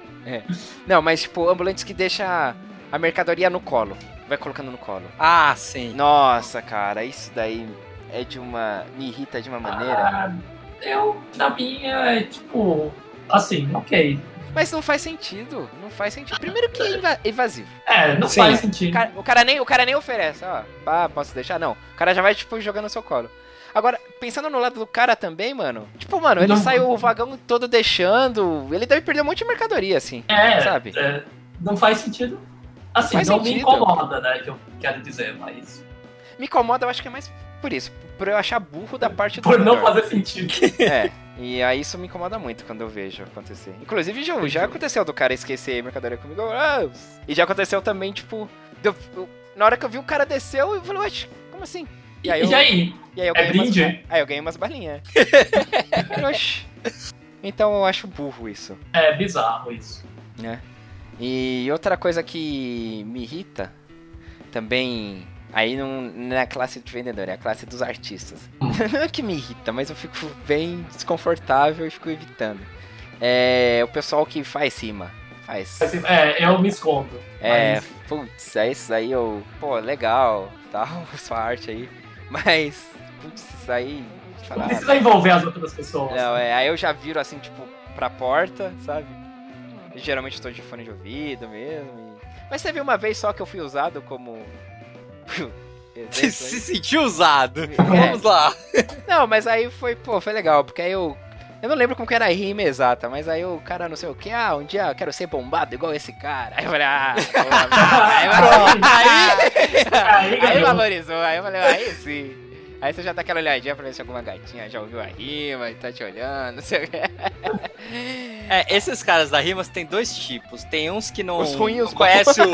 Speaker 1: Não, mas tipo, ambulantes que deixa a mercadoria no colo. Vai colocando no colo.
Speaker 3: Ah, sim.
Speaker 1: Nossa, cara, isso daí é de uma. me irrita de uma maneira.
Speaker 4: Ah, eu, na minha, é tipo. Assim, ok.
Speaker 1: Mas não faz sentido. Não faz sentido. Primeiro que é inva- invasivo.
Speaker 4: É, não
Speaker 3: Sim.
Speaker 4: faz
Speaker 1: O
Speaker 4: sentido.
Speaker 1: cara, o cara nem, o cara nem oferece, ó. Ah, posso deixar? Não. O cara já vai, tipo, jogando no seu colo. Agora, pensando no lado do cara também, mano. Tipo, mano, ele
Speaker 4: Não.
Speaker 1: saiu o vagão todo deixando. Ele deve perder um monte de mercadoria, assim.
Speaker 4: É,
Speaker 1: sabe?
Speaker 4: é, não faz sentido. Assim,
Speaker 1: Faz
Speaker 4: não me
Speaker 1: sentido.
Speaker 4: incomoda, né? Que eu quero dizer, mas.
Speaker 1: Me incomoda, eu acho que é mais por isso. Por eu achar burro da parte do.
Speaker 4: Por não fazer sentido.
Speaker 1: É. E aí isso me incomoda muito quando eu vejo acontecer. Inclusive, já, já aconteceu do cara esquecer mercadoria comigo. ah, E já aconteceu também, tipo. eu- eu- na hora que eu vi o cara desceu, eu falei, ué, como assim?
Speaker 4: E,
Speaker 1: aí eu-
Speaker 4: e aí?
Speaker 1: E aí eu
Speaker 4: É
Speaker 1: ganhei umas,
Speaker 4: brinde?
Speaker 1: aí eu ganhei umas balinhas. Oxi. Então eu acho burro isso,
Speaker 4: É bizarro isso.
Speaker 1: né? E outra coisa que me irrita também. Aí não, não é a classe de vendedor, é a classe dos artistas. Não é que me irrita, mas eu fico bem desconfortável e fico evitando. É o pessoal que faz cima. Faz.
Speaker 4: É, eu me escondo.
Speaker 1: É,
Speaker 4: Mas-
Speaker 1: putz, é isso aí eu. Pô, legal, tal, sua arte aí. Mas, putz, isso aí.
Speaker 4: Não precisa envolver as outras pessoas.
Speaker 1: Não, é, aí eu já viro assim, tipo, pra porta, sabe? E geralmente estou de fone de ouvido mesmo. e- Mas teve uma vez só que eu fui usado como.
Speaker 3: Se, se sentiu usado.
Speaker 1: É.
Speaker 3: Vamos lá.
Speaker 1: Não, mas aí foi, pô, foi legal, porque aí eu. Eu não lembro como que era a rima exata, mas aí o cara não sei o que, ah, um dia eu quero ser bombado igual esse cara. Aí eu falei, ah, pô, aí, aí,
Speaker 4: Aí
Speaker 1: aí valorizou, aí eu falei, aí sim. Aí você já dá aquela olhadinha pra ver se alguma gatinha já ouviu a rima e tá te olhando, não sei o que.
Speaker 3: É, esses caras da rimas tem dois tipos. Tem uns que não,
Speaker 1: Os ruins e os
Speaker 3: não conhece o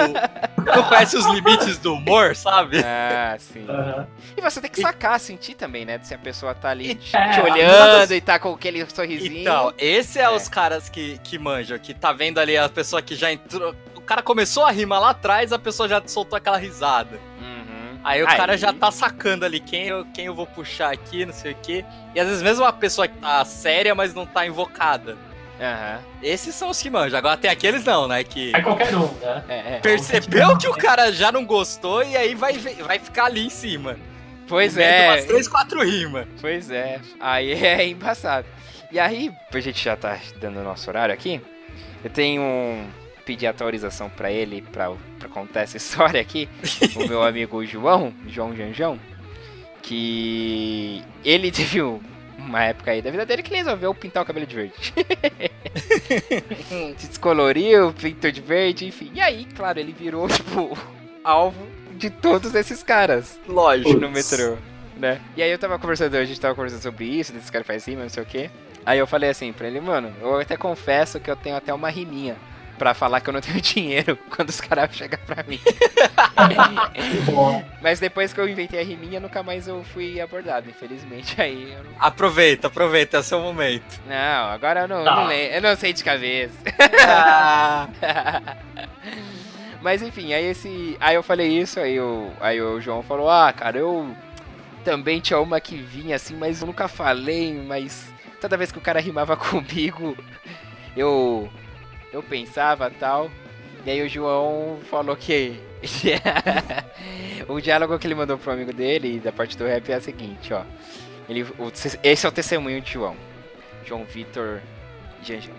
Speaker 3: não conhece os limites do humor, sabe?
Speaker 1: Ah, sim.
Speaker 4: Aham.
Speaker 1: E você tem que sacar, sentir também, né? Se a pessoa tá ali te,
Speaker 4: É,
Speaker 1: te olhando
Speaker 4: das-
Speaker 1: e tá com aquele sorrisinho.
Speaker 3: Então, esse é,
Speaker 1: É.
Speaker 3: os caras que, que manjam, que tá vendo ali a pessoa que já entrou. O cara começou a rima lá atrás, a pessoa já soltou aquela risada.
Speaker 1: Uhum.
Speaker 3: Aí o cara já tá sacando ali quem eu, quem eu vou puxar aqui, não sei o quê. E às vezes mesmo uma pessoa que tá séria, mas não tá invocada.
Speaker 1: Aham.
Speaker 3: Esses são os que manjam. Agora tem aqueles não, né? Que
Speaker 4: É qualquer um, né?
Speaker 1: É, é.
Speaker 3: percebeu que o cara já não gostou e aí vai, vai ficar ali em cima.
Speaker 1: Pois é.
Speaker 3: Umas três, quatro rimas.
Speaker 1: Pois é. Aí é embaçado. E aí, a gente já tá dando o nosso horário aqui. Eu tenho um. Pedir autorização pra ele pra, pra contar essa história aqui. o meu amigo João, João Janjão. Que ele teve um- uma época aí da vida dele que ele resolveu pintar o cabelo de verde. Se descoloriu, pintou de verde, enfim. E aí, claro, ele virou, tipo, alvo de todos esses caras
Speaker 3: Lógico.
Speaker 1: no metrô, né? E aí eu tava conversando, a gente tava conversando sobre isso, desse cara faz rima, não sei o quê. Aí eu falei assim pra ele, mano, eu até confesso que eu tenho até uma riminha pra falar que eu não tenho dinheiro quando os caras chegam pra mim. Mas depois que eu inventei a riminha, nunca mais eu fui abordado, infelizmente. Aí eu não...
Speaker 3: Aproveita, aproveita, é o seu momento.
Speaker 1: Não, agora eu não,
Speaker 4: Tá.
Speaker 1: não lembro, eu não sei de cabeça. Mas enfim, aí esse. Aí eu falei isso, aí o, aí o João falou, ah, cara, eu também tinha uma que vinha assim, mas eu nunca falei, mas toda vez que o cara rimava comigo, eu. Eu pensava tal. E aí o João falou que. o diálogo que ele mandou pro amigo dele da parte do rap é a seguinte, ó. Ele, o- esse é o testemunho de João. João Vitor Janjan.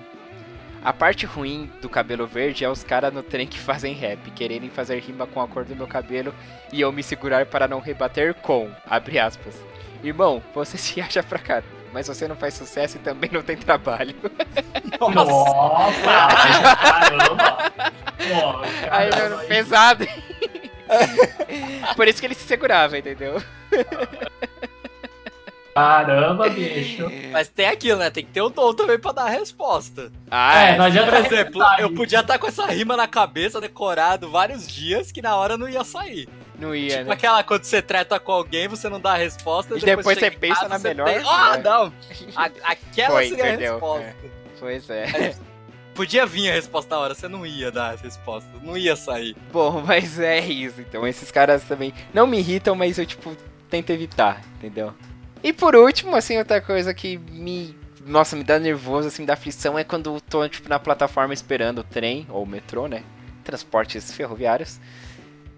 Speaker 1: A parte ruim do cabelo verde é os caras no trem que fazem rap, quererem fazer rima com a cor do meu cabelo e eu me segurar para não rebater com, abre aspas. Irmão, você se acha pra cá, mas você não faz sucesso e também não tem trabalho.
Speaker 4: Nossa, caramba.
Speaker 1: Aí,
Speaker 4: caramba,
Speaker 1: mano,
Speaker 4: aí-
Speaker 1: pesado. Por isso que ele se segurava, entendeu?
Speaker 4: Caramba, bicho.
Speaker 3: Mas tem aquilo, né? Tem que ter o dom também pra dar a resposta.
Speaker 1: Ah,
Speaker 4: É, não adianta
Speaker 3: Por exemplo, eu podia estar com essa rima na cabeça, decorado vários dias, que na hora não ia sair.
Speaker 1: Não ia,
Speaker 3: tipo
Speaker 1: né?
Speaker 3: aquela quando você treta com alguém, você não dá a resposta,
Speaker 1: E depois
Speaker 3: chega
Speaker 1: você pensa
Speaker 3: casa,
Speaker 1: na
Speaker 3: você
Speaker 1: melhor,
Speaker 3: tem- Ah,
Speaker 1: né?
Speaker 3: não! A- aquela
Speaker 1: Foi,
Speaker 3: seria
Speaker 1: perdeu,
Speaker 3: a resposta.
Speaker 1: Pois é.
Speaker 3: Podia vir a resposta na hora, você não ia dar a resposta, não ia sair.
Speaker 1: Bom, mas é isso. Então, esses caras também não me irritam, mas eu, tipo, tento evitar, entendeu? E por último, assim, outra coisa que me. Nossa, me dá nervoso, assim, me dá aflição é quando eu tô, tipo, na plataforma esperando o trem, ou o metrô, né? Transportes ferroviários.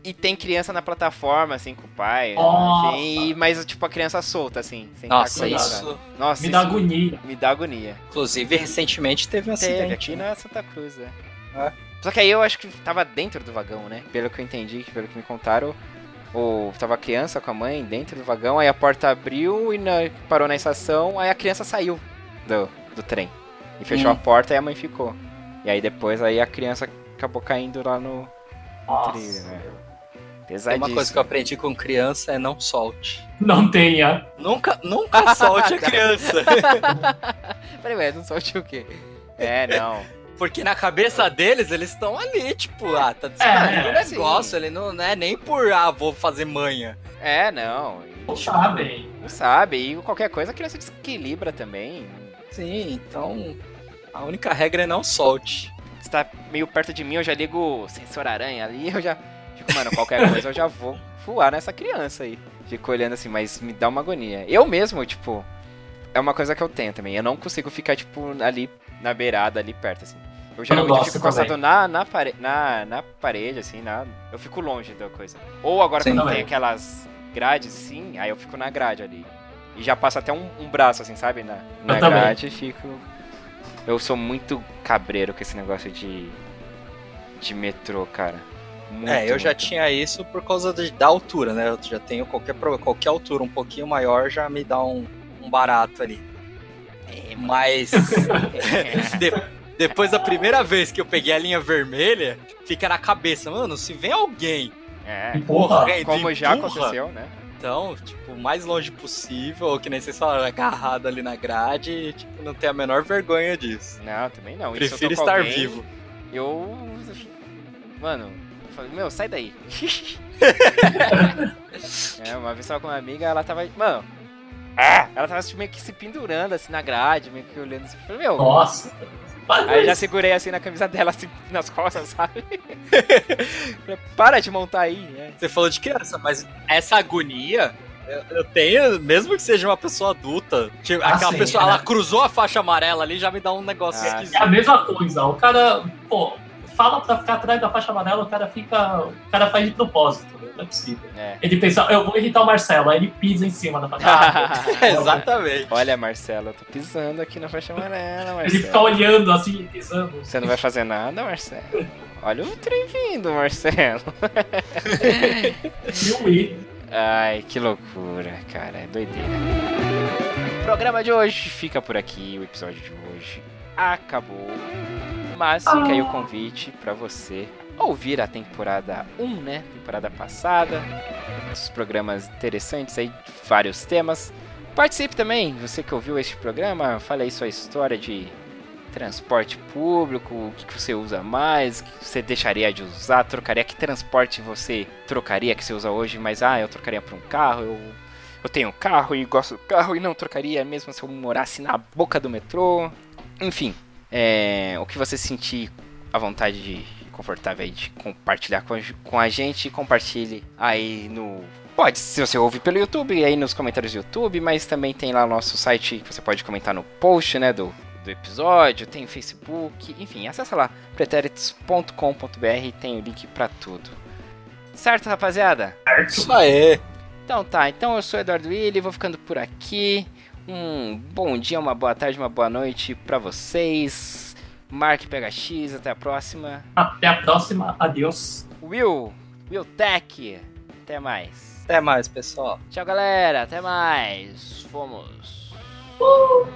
Speaker 1: E tem criança na plataforma, assim, com o pai. Enfim, e- mas, tipo, a criança solta, assim. sem
Speaker 3: Nossa,
Speaker 1: tá
Speaker 3: isso.
Speaker 1: Nossa,
Speaker 4: Me dá agonia.
Speaker 1: me dá agonia.
Speaker 3: Inclusive, recentemente teve um
Speaker 1: Teve
Speaker 3: acidente.
Speaker 1: aqui na Santa Cruz, né?
Speaker 3: É.
Speaker 1: Só que aí eu acho que tava dentro do vagão, né? Pelo que eu entendi, pelo que me contaram, o, tava a criança com a mãe dentro do vagão, aí a porta abriu e na- parou na estação, aí a criança saiu do, do trem. E fechou
Speaker 3: Hum.
Speaker 1: a porta e a mãe ficou. E aí depois aí a criança acabou caindo lá no trilho,
Speaker 4: Nossa.
Speaker 1: né?
Speaker 3: Tem
Speaker 1: Pesadíssimo.
Speaker 3: uma coisa que eu aprendi com criança é não solte.
Speaker 4: Não tenha.
Speaker 3: Nunca, nunca solte a criança.
Speaker 1: Peraí, mas não solte o quê? É, não.
Speaker 3: Porque na cabeça deles, eles estão ali, tipo, ah, tá
Speaker 4: É,
Speaker 3: descobrindo o
Speaker 1: sim.
Speaker 3: negócio. Ele não, não é nem por, ah, vou fazer manha.
Speaker 1: É, não.
Speaker 4: Não sabem.
Speaker 1: Não sabe, e qualquer coisa a criança desequilibra também.
Speaker 3: Sim, então a única regra é não solte.
Speaker 1: Você tá meio perto de mim, eu já ligo o sensor aranha ali, eu já. Fico, mano, qualquer coisa eu já vou voar nessa criança aí. Fico olhando assim, mas me dá uma agonia. Eu mesmo, tipo, é uma coisa que eu tenho também. Eu não consigo ficar, tipo, ali na beirada, ali perto, assim. Eu geralmente
Speaker 4: gosto
Speaker 1: fico encostado na, na, pare na, na parede, assim, na... eu fico longe da coisa. Ou agora
Speaker 3: Sim,
Speaker 1: quando
Speaker 4: também.
Speaker 1: tem aquelas grades, assim, aí eu fico na grade ali. E já passa até um, um braço, assim, sabe? Na, na
Speaker 4: também.
Speaker 1: grade e fico. Eu sou muito cabreiro com esse negócio de. de metrô, cara. Muito,
Speaker 3: é, eu já tinha isso por causa de- da altura, né? Eu já tenho qualquer, qualquer altura um pouquinho maior já me dá um, um barato ali.
Speaker 1: É,
Speaker 3: Mas de- depois da primeira vez que eu peguei a linha vermelha, fica na cabeça, mano, se vem alguém
Speaker 1: É.
Speaker 4: Empurra.
Speaker 3: correndo
Speaker 1: Como
Speaker 3: e
Speaker 1: já
Speaker 3: empurra,
Speaker 1: aconteceu, né?
Speaker 3: então, tipo, o mais longe possível, ou que nem vocês falaram, agarrado ali na grade, e, tipo, não ter a menor vergonha disso.
Speaker 1: Não, também não.
Speaker 3: Prefiro estar
Speaker 1: alguém,
Speaker 3: vivo.
Speaker 1: Eu. Mano, eu falei, meu, sai daí. é, uma vez tava com uma amiga, ela tava. Mano. Ah, ela tava tipo, meio que se pendurando assim na grade, meio que olhando assim. eu Falei, meu.
Speaker 4: Nossa.
Speaker 1: Aí eu já segurei assim na camisa dela, assim, nas costas, sabe? Falei, Para de montar aí, né?
Speaker 3: Você falou de criança, mas essa agonia. eu- tenho, mesmo que seja uma pessoa adulta, tipo,
Speaker 4: Ah,
Speaker 3: aquela
Speaker 4: sim,
Speaker 3: pessoa,
Speaker 4: é.
Speaker 3: ela cruzou a faixa amarela ali, já me dá um negócio
Speaker 1: Ah,
Speaker 4: É a
Speaker 3: esquisito.
Speaker 4: mesma coisa. O cara, pô, fala pra ficar atrás da faixa amarela, o cara fica. O cara faz de propósito. né? Não é possível.
Speaker 1: É.
Speaker 4: Ele pensa, eu vou irritar o Marcelo, aí ele pisa em cima da faixa amarela.
Speaker 3: Exatamente.
Speaker 1: Olha, Marcelo, eu tô pisando aqui na faixa amarela,
Speaker 4: Ele fica
Speaker 1: Marcelo.
Speaker 4: olhando assim, pisando.
Speaker 1: Você não vai fazer nada, Marcelo? Olha o trem vindo, Marcelo.
Speaker 4: E o I.
Speaker 1: Ai, que loucura, cara. É doideira. O programa de hoje fica por aqui. O episódio de hoje acabou. Mas fica aí o convite pra você ouvir a temporada 1, né? Temporada passada. Os programas interessantes aí, vários temas. Participe também, você que ouviu este programa, fale aí sua história de transporte público, o que que você usa mais, o que você deixaria de usar, trocaria, que transporte você trocaria que você usa hoje, mas ah, eu trocaria por um carro, eu, eu tenho um carro e gosto do carro e não trocaria mesmo se eu morasse na boca do metrô. Enfim, é, o que você sentir à vontade de confortável aí de compartilhar com a, com a gente, compartilhe aí no Pode, se você ouve pelo YouTube, aí nos comentários do YouTube, mas também tem lá o nosso site que você pode comentar no post, né, do, do episódio, tem Facebook, enfim, acessa lá, pretéritos.com.br, tem o link pra tudo. Certo, rapaziada?
Speaker 3: Isso aí.
Speaker 1: Então tá, então eu sou o Eduardo Willi, vou ficando por aqui. Um bom dia, uma boa tarde, uma boa noite pra vocês. Mark PHX, até a próxima.
Speaker 4: Até a próxima. Adeus.
Speaker 1: Will, Will Tech, até mais.
Speaker 3: Até mais, pessoal.
Speaker 1: Tchau, galera. Até mais. Fomos.
Speaker 4: Uh!